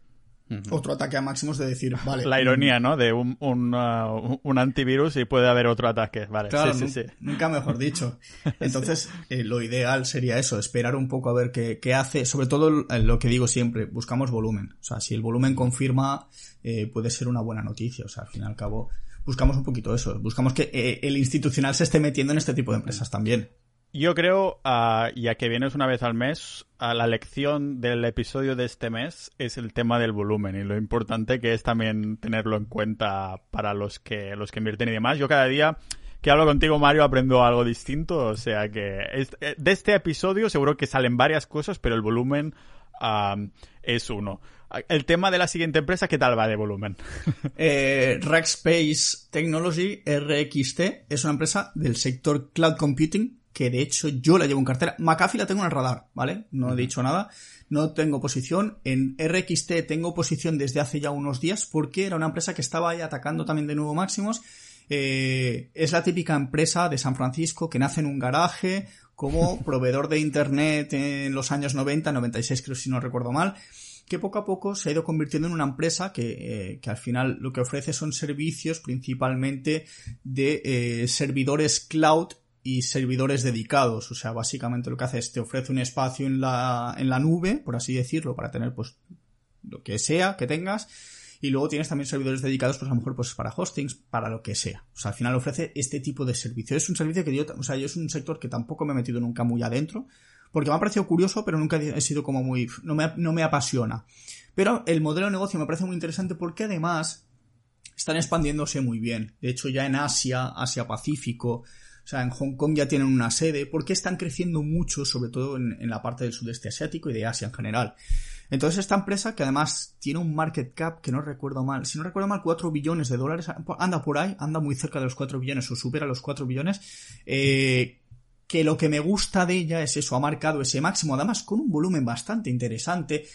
A: otro ataque a máximos de decir, vale.
B: La ironía, ¿no? De un, un, uh, un antivirus y puede haber otro ataque. Vale,
A: claro, sí, sí, Nunca mejor dicho. Entonces, eh, lo ideal sería eso, esperar un poco a ver qué, qué, hace. Sobre todo lo que digo siempre, buscamos volumen. O sea, si el volumen confirma, eh, puede ser una buena noticia. O sea, al fin y al cabo, buscamos un poquito eso. Buscamos que eh, el institucional se esté metiendo en este tipo de empresas también.
B: Yo creo, uh, ya que vienes una vez al mes, uh, la lección del episodio de este mes es el tema del volumen y lo importante que es también tenerlo en cuenta para los que, los que invierten y demás. Yo cada día que hablo contigo, Mario, aprendo algo distinto. O sea que eh, de este episodio seguro que salen varias cosas, pero el volumen es uno. El tema de la siguiente empresa, ¿qué tal va de volumen?
A: eh, Rackspace Technology, RXT, es una empresa del sector cloud computing que de hecho yo la llevo en cartera. McAfee la tengo en el radar, ¿vale? No he dicho nada. No tengo posición. En RXT tengo posición desde hace ya unos días porque era una empresa que estaba ahí atacando también de nuevo máximos. Eh, es la típica empresa de San Francisco que nace en un garaje como proveedor de internet en los años 90, 96 creo si no recuerdo mal que poco a poco se ha ido convirtiendo en una empresa que, eh, que al final lo que ofrece son servicios principalmente de eh, servidores cloud y servidores dedicados. O sea, básicamente lo que hace es te ofrece un espacio en la, en la nube, por así decirlo, para tener pues lo que sea que tengas. Y luego tienes también servidores dedicados, pues a lo mejor pues para hostings, para lo que sea. O sea, al final ofrece este tipo de servicio. Es un servicio que yo, o sea, yo es un sector que tampoco me he metido nunca muy adentro, porque me ha parecido curioso, pero nunca he sido como muy, no me, no me apasiona. Pero el modelo de negocio me parece muy interesante porque además están expandiéndose muy bien. De hecho, ya en Asia, Asia Pacífico, o sea, en Hong Kong ya tienen una sede, porque están creciendo mucho, sobre todo en, la parte del sudeste asiático y de Asia en general. Entonces esta empresa, que además tiene un market cap que no recuerdo mal, si no recuerdo mal, 4 billones de dólares, anda por ahí, anda muy cerca de los 4 billones o supera los 4 billones, eh, que lo que me gusta de ella es eso, ha marcado ese máximo, además con un volumen bastante interesante,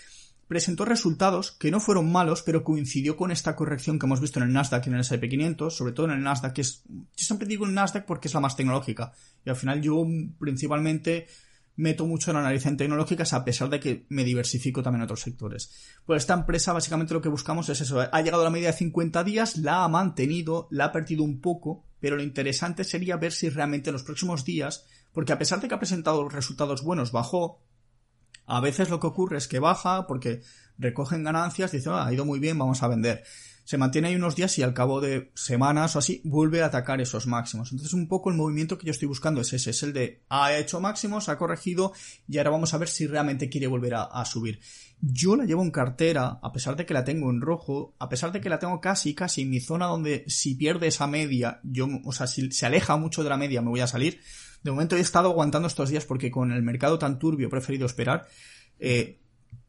A: presentó resultados que no fueron malos, pero coincidió con esta corrección que hemos visto en el Nasdaq y en el S&P 500, sobre todo en el Nasdaq, que es, yo siempre digo el Nasdaq porque es la más tecnológica, y al final yo principalmente meto mucho en analizar en tecnológicas a pesar de que me diversifico también en otros sectores. Pues esta empresa básicamente lo que buscamos es eso, ha llegado a la media de 50 días, la ha mantenido, la ha perdido un poco, pero lo interesante sería ver si realmente en los próximos días, porque a pesar de que ha presentado resultados buenos, bajó, a veces lo que ocurre es que baja porque recogen ganancias, dicen, ah, ha ido muy bien, vamos a vender. Se mantiene ahí unos días y al cabo de semanas o así vuelve a atacar esos máximos. Entonces un poco el movimiento que yo estoy buscando es ese, es el de ha hecho máximos, ha corregido y ahora vamos a ver si realmente quiere volver a, subir. Yo la llevo en cartera, a pesar de que la tengo en rojo, a pesar de que la tengo casi, casi en mi zona donde si pierde esa media, yo, o sea, si se aleja mucho de la media me voy a salir de momento he estado aguantando estos días porque con el mercado tan turbio he preferido esperar. Eh,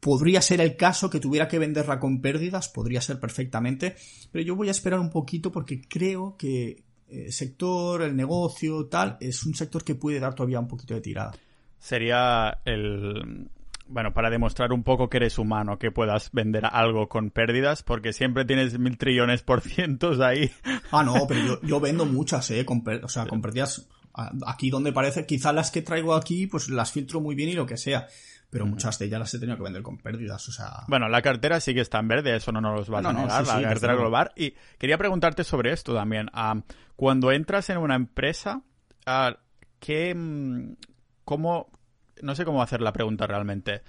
A: podría ser el caso que tuviera que venderla con pérdidas, podría ser perfectamente, pero yo voy a esperar un poquito porque creo que el sector, el negocio, tal, es un sector que puede dar todavía un poquito de tirada.
B: Sería el, bueno, para demostrar un poco que eres humano, que puedas vender algo con pérdidas, porque siempre tienes mil trillones por cientos ahí.
A: Ah, no, pero yo, vendo muchas, ¿eh? Con, o sea, con pérdidas Aquí donde parece, quizá las que traigo aquí, pues las filtro muy bien y lo que sea. Pero muchas de ellas las he tenido que vender con pérdidas, o sea...
B: Bueno, la cartera sí que está en verde, eso no nos va a negar, la cartera global. Y quería preguntarte sobre esto también. Ah, cuando entras en una empresa, uh, ¿qué... Mm, ¿Cómo... No sé cómo hacer la pregunta realmente.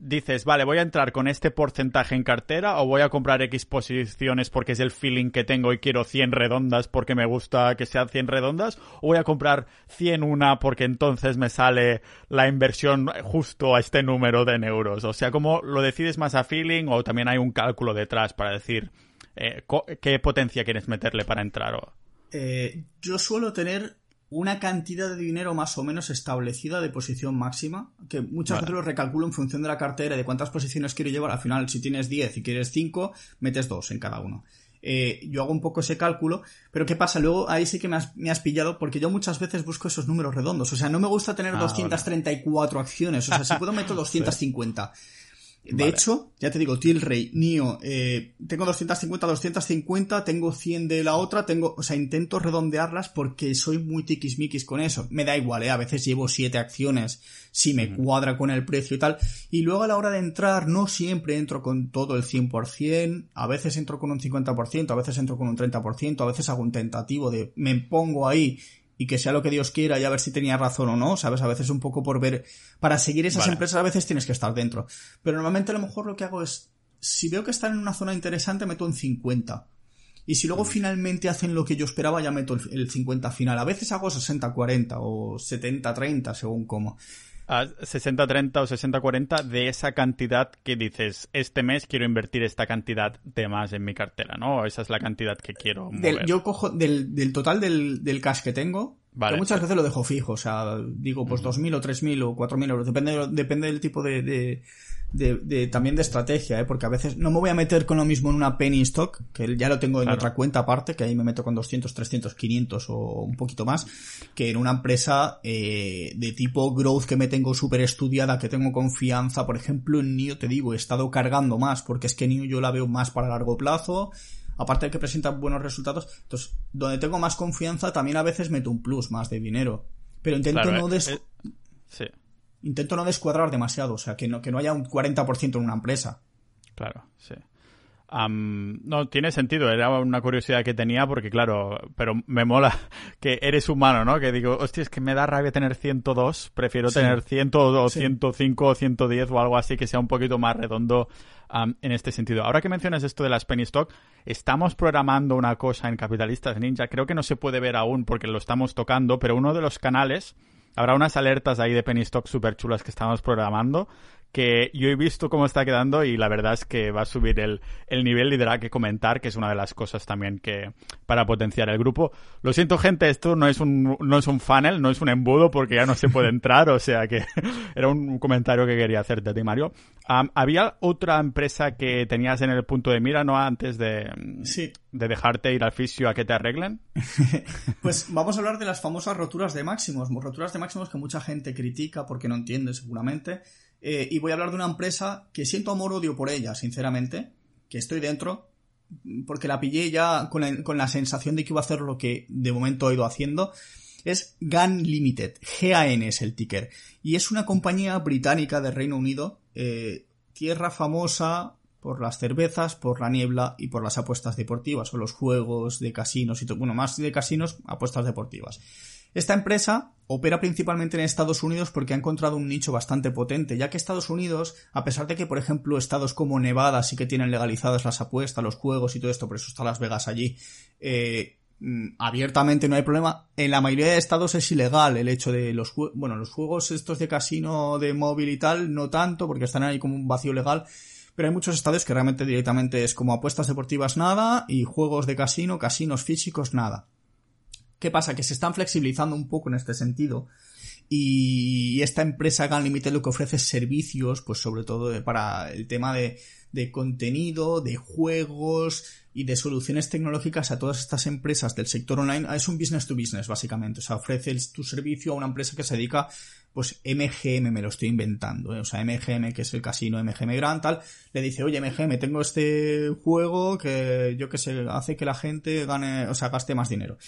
B: Dices, vale, voy a entrar con este porcentaje en cartera o voy a comprar X posiciones porque es el feeling que tengo y quiero 100 redondas porque me gusta que sean 100 redondas o voy a comprar 100 una porque entonces me sale la inversión justo a este número de euros. O sea, ¿cómo lo decides más a feeling o también hay un cálculo detrás para decir eh, qué potencia quieres meterle para entrar? O...
A: Eh, yo suelo tener una cantidad de dinero más o menos establecida de posición máxima, que muchas veces lo recalculo en función de la cartera y de cuántas posiciones quiero llevar. Al final, si tienes 10 y quieres 5, metes 2 en cada uno. Eh, yo hago un poco ese cálculo, pero ¿qué pasa? Luego ahí sí que me has, pillado porque yo muchas veces busco esos números redondos. O sea, no me gusta tener 234 ah, acciones. O sea, si puedo meto 250. De hecho, ya te digo, Tilray, Nio, eh, tengo 250, 250, tengo 100 de la otra, tengo, o sea, intento redondearlas porque soy muy tiquismiquis con eso. Me da igual, ¿eh? A veces llevo 7 acciones si me cuadra con el precio y tal. Y luego a la hora de entrar, no siempre entro con todo el 100%, a veces entro con un 50%, a veces entro con un 30%, a veces hago un tentativo de me pongo ahí y que sea lo que Dios quiera y a ver si tenía razón o no, ¿sabes? A veces un poco por ver, para seguir esas empresas a veces tienes que estar dentro. Pero normalmente a lo mejor lo que hago es, si veo que están en una zona interesante, meto un 50. Y si luego mm. finalmente hacen lo que yo esperaba, ya meto el, 50 final. A veces hago 60-40 o 70-30, según cómo.
B: 60-30 o 60-40 de esa cantidad que dices, este mes quiero invertir esta cantidad de más en mi cartera, ¿no? Esa es la cantidad que quiero mover.
A: yo cojo del, del total del, del, cash que tengo, Vale, muchas veces lo dejo fijo, o sea, digo pues 2.000 o 3.000 o 4.000 euros, depende, depende del tipo de, de, de, también de estrategia, ¿eh? porque a veces no me voy a meter con lo mismo en una penny stock, que ya lo tengo en otra cuenta aparte, que ahí me meto con 200, 300, 500 o un poquito más, que en una empresa eh, de tipo growth que me tengo súper estudiada, que tengo confianza, por ejemplo en NIO te digo, he estado cargando más, porque es que NIO yo la veo más para largo plazo, aparte de que presenta buenos resultados, entonces donde tengo más confianza también a veces meto un plus más de dinero, pero intento no des... Eh, sí intento no descuadrar demasiado, o sea, que no, que no haya un 40% en una empresa.
B: Claro, sí. No, tiene sentido, era una curiosidad que tenía porque, claro, pero me mola que eres humano, ¿no? Que digo, hostia, es que me da rabia tener 102, prefiero tener 100 o 105 o 110 o algo así que sea un poquito más redondo en este sentido. Ahora que mencionas esto de las penny stock, estamos programando una cosa en Capitalistas Ninja, creo que no se puede ver aún porque lo estamos tocando, pero uno de los canales habrá unas alertas ahí de penny stock súper chulas que estamos programando que yo he visto cómo está quedando y la verdad es que va a subir el, el nivel y tendrá que comentar, que es una de las cosas también que para potenciar el grupo. Lo siento, gente, esto no es un, no es un funnel, no es un embudo porque ya no se puede entrar, o sea que era un comentario que quería hacerte a ti, Mario. ¿Había otra empresa que tenías en el punto de mira, no antes de, de dejarte ir al fisio a que te arreglen?
A: pues vamos a hablar de las famosas roturas de máximos, roturas de máximos que mucha gente critica porque no entiende seguramente. Eh, y voy a hablar de una empresa que siento amor-odio por ella, sinceramente, que estoy dentro, porque la pillé ya con la, con la, sensación de que iba a hacer lo que de momento he ido haciendo. Es GAN Limited, GAN es el ticker, y es una compañía británica de Reino Unido, eh, tierra famosa por las cervezas, por la niebla y por las apuestas deportivas o los juegos de casinos y todo, bueno, más de casinos, apuestas deportivas. Esta empresa opera principalmente en Estados Unidos porque ha encontrado un nicho bastante potente, ya que Estados Unidos, a pesar de que, por ejemplo, estados como Nevada sí que tienen legalizadas las apuestas, los juegos y todo esto, por eso está Las Vegas allí, eh, mm, abiertamente no hay problema. En la mayoría de estados es ilegal el hecho de los juegos, bueno, los juegos estos de casino, de móvil y tal, no tanto, porque están ahí como un vacío legal, pero hay muchos estados que realmente directamente es como apuestas deportivas nada y juegos de casino, casinos físicos nada. ¿Qué pasa? Que se están flexibilizando un poco en este sentido. Y esta empresa Gun Limited lo que ofrece es servicios, pues sobre todo para el tema de, de contenido, de juegos y de soluciones tecnológicas a todas estas empresas del sector online. Es un business to business, básicamente. O sea, ofrece tu servicio a una empresa que se dedica, pues MGM, me lo estoy inventando. ¿eh? O sea, MGM, que es el casino MGM Grand, tal, le dice, oye, MGM, tengo este juego que yo que sé, hace que la gente gane, o sea, gaste más dinero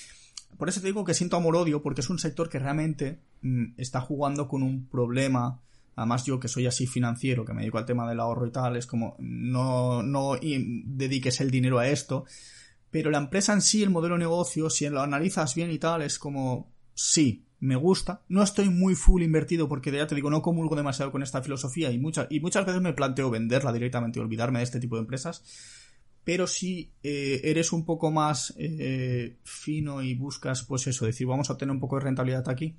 A: por eso te digo que siento amor-odio, porque es un sector que realmente mm, está jugando con un problema. Además, yo que soy así financiero, que me dedico al tema del ahorro y tal, es como, no, no dediques el dinero a esto. Pero la empresa en sí, el modelo de negocio, si lo analizas bien y tal, es como, sí, me gusta. No estoy muy full invertido porque ya te digo, no comulgo demasiado con esta filosofía y, muchas y muchas veces me planteo venderla directamente y olvidarme de este tipo de empresas. Pero si eh, eres un poco más eh, fino y buscas, pues eso, decir, vamos a obtener un poco de rentabilidad aquí,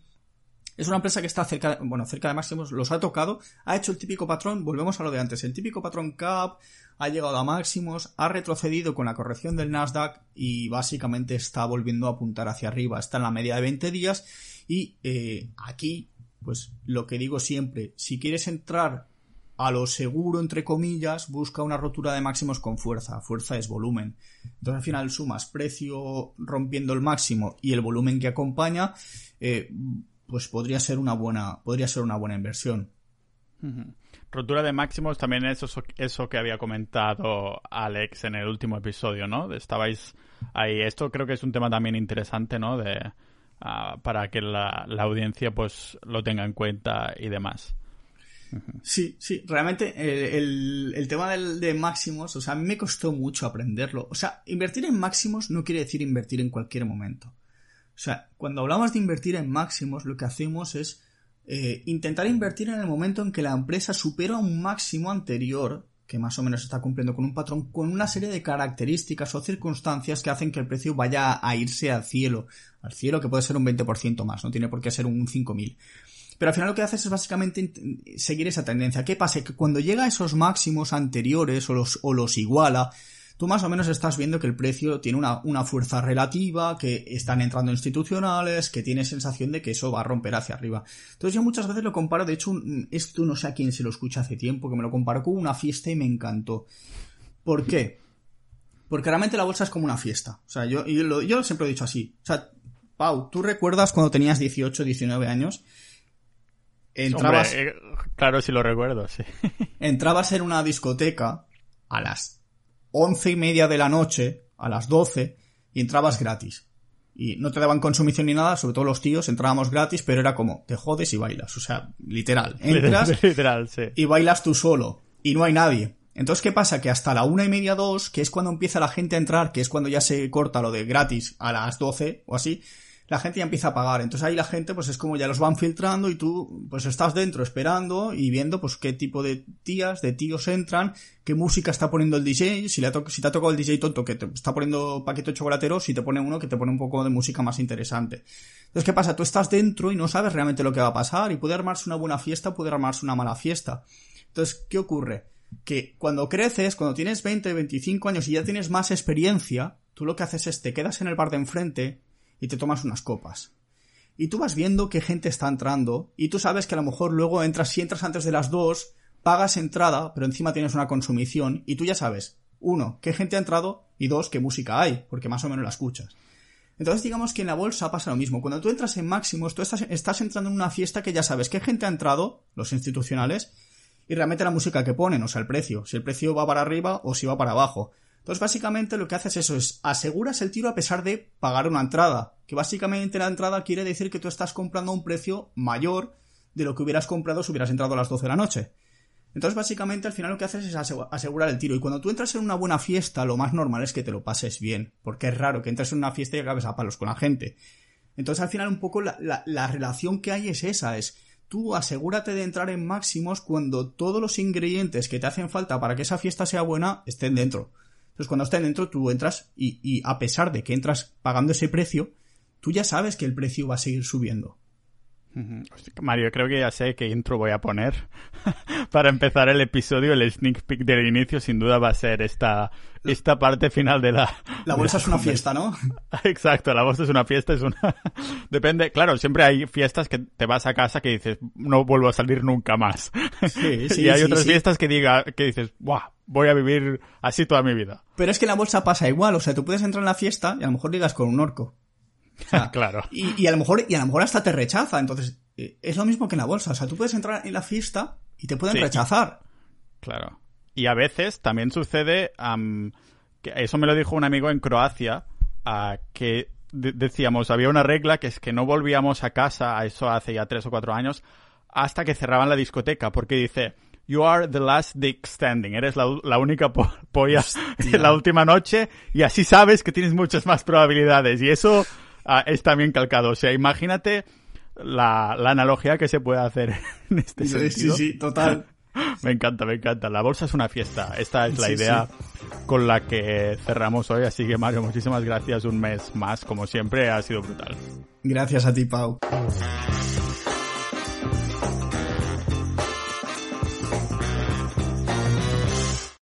A: es una empresa que está cerca, bueno, cerca de máximos, los ha tocado, ha hecho el típico patrón, volvemos a lo de antes, el típico patrón CAP, ha llegado a máximos, ha retrocedido con la corrección del Nasdaq y básicamente está volviendo a apuntar hacia arriba, está en la media de 20 días y eh, aquí, pues lo que digo siempre, si quieres entrar a lo seguro, entre comillas, busca una rotura de máximos con fuerza. Fuerza es volumen. Entonces al final sumas precio rompiendo el máximo y el volumen que acompaña, eh, pues podría ser una buena, podría ser una buena inversión.
B: Rotura de máximos también es eso, eso que había comentado Alex en el último episodio, ¿no? Estabais ahí. Esto creo que es un tema también interesante, ¿no? De, ah, para que la, audiencia pues lo tenga en cuenta y demás.
A: Sí, sí, realmente el, el, tema del, de máximos, o sea, a mí me costó mucho aprenderlo. O sea, invertir en máximos no quiere decir invertir en cualquier momento. O sea, cuando hablamos de invertir en máximos, lo que hacemos es eh, intentar invertir en el momento en que la empresa supera un máximo anterior, que más o menos está cumpliendo con un patrón, con una serie de características o circunstancias que hacen que el precio vaya a irse al cielo. Al cielo que puede ser un 20% más, no tiene por qué ser un 5.000. Pero al final lo que haces es básicamente seguir esa tendencia. ¿Qué pasa? Que cuando llega a esos máximos anteriores o los, o los iguala, tú más o menos estás viendo que el precio tiene una, fuerza relativa, que están entrando institucionales, que tiene sensación de que eso va a romper hacia arriba. Entonces yo muchas veces lo comparo, de hecho, esto no sé a quién se lo escucha hace tiempo, que me lo comparo con una fiesta y me encantó. ¿Por qué? Porque realmente la bolsa es como una fiesta. O sea, yo, yo, yo siempre he dicho así. O sea, Pau, ¿tú recuerdas cuando tenías 18, 19 años?
B: Entrabas... Eh, claro, si lo recuerdo, sí.
A: entrabas en una discoteca a las once y media de la noche, a las doce, y entrabas gratis. Y no te daban consumición ni nada, sobre todo los tíos, entrábamos gratis, pero era como, te jodes y bailas. O sea, literal. Entras
B: literal, sí.
A: y bailas tú solo. Y no hay nadie. Entonces, ¿qué pasa? Que hasta la una y media, dos, que es cuando empieza la gente a entrar, que es cuando ya se corta lo de gratis a las doce o así, la gente ya empieza a pagar. Entonces ahí la gente pues es como ya los van filtrando y tú pues estás dentro esperando y viendo pues qué tipo de tías, de tíos entran, qué música está poniendo el DJ, si, le si te ha tocado el DJ tonto que te está poniendo paquete chocolatero, si te pone uno que te pone un poco de música más interesante. Entonces, ¿qué pasa? Tú estás dentro y no sabes realmente lo que va a pasar y puede armarse una buena fiesta, puede armarse una mala fiesta. Entonces, ¿qué ocurre? Que cuando creces, cuando tienes 20, 25 años y ya tienes más experiencia, tú lo que haces es te quedas en el bar de enfrente, y te tomas unas copas. Y tú vas viendo qué gente está entrando y tú sabes que a lo mejor luego entras, si entras antes de las dos, pagas entrada, pero encima tienes una consumición y tú ya sabes, uno, qué gente ha entrado y dos, qué música hay, porque más o menos la escuchas. Entonces digamos que en la bolsa pasa lo mismo. Cuando tú entras en máximos, tú estás, estás entrando en una fiesta que ya sabes qué gente ha entrado, los institucionales, y realmente la música que ponen, o sea, el precio, si el precio va para arriba o si va para abajo. Entonces, básicamente lo que haces eso es aseguras el tiro a pesar de pagar una entrada. Que básicamente la entrada quiere decir que tú estás comprando a un precio mayor de lo que hubieras comprado si hubieras entrado a las 12 de la noche. Entonces, básicamente, al final lo que haces es asegurar el tiro. Y cuando tú entras en una buena fiesta, lo más normal es que te lo pases bien. Porque es raro que entres en una fiesta y acabes a palos con la gente. Entonces, al final, un poco la, la relación que hay es esa. Es tú asegúrate de entrar en máximos cuando todos los ingredientes que te hacen falta para que esa fiesta sea buena estén dentro. Entonces, cuando estén dentro, tú entras y, y a pesar de que entras pagando ese precio, tú ya sabes que el precio va a seguir subiendo.
B: Mario, creo que ya sé qué intro voy a poner para empezar el episodio. El sneak peek del inicio sin duda va a ser esta, esta parte final de la...
A: La bolsa es una fiesta, ¿no?
B: Exacto, la bolsa es una fiesta, es una... Depende, claro, siempre hay fiestas que te vas a casa que dices, no vuelvo a salir nunca más. Sí, sí, y hay otras fiestas que, diga, que dices, ¡buah! Voy a vivir así toda mi vida.
A: Pero es que la bolsa pasa igual, o sea, tú puedes entrar en la fiesta y a lo mejor digas con un orco.
B: claro.
A: Y, a lo mejor, y a lo mejor hasta te rechaza. Entonces, eh, es lo mismo que en la bolsa. O sea, tú puedes entrar en la fiesta y te pueden rechazar.
B: Claro. Y a veces también sucede, que eso me lo dijo un amigo en Croacia, que decíamos, había una regla que es que no volvíamos a casa, a eso hace ya tres o cuatro años, hasta que cerraban la discoteca, porque dice, You are the last dick standing. Eres la, única polla en la última noche y así sabes que tienes muchas más probabilidades. Y eso Ah, es también calcado. O sea, imagínate la, analogía que se puede hacer en este sentido.
A: Sí, sí, total.
B: me encanta, me encanta. La bolsa es una fiesta. Esta es la idea con la que cerramos hoy. Así que Mario, muchísimas gracias un mes más. Como siempre, ha sido brutal.
A: Gracias a ti, Pau.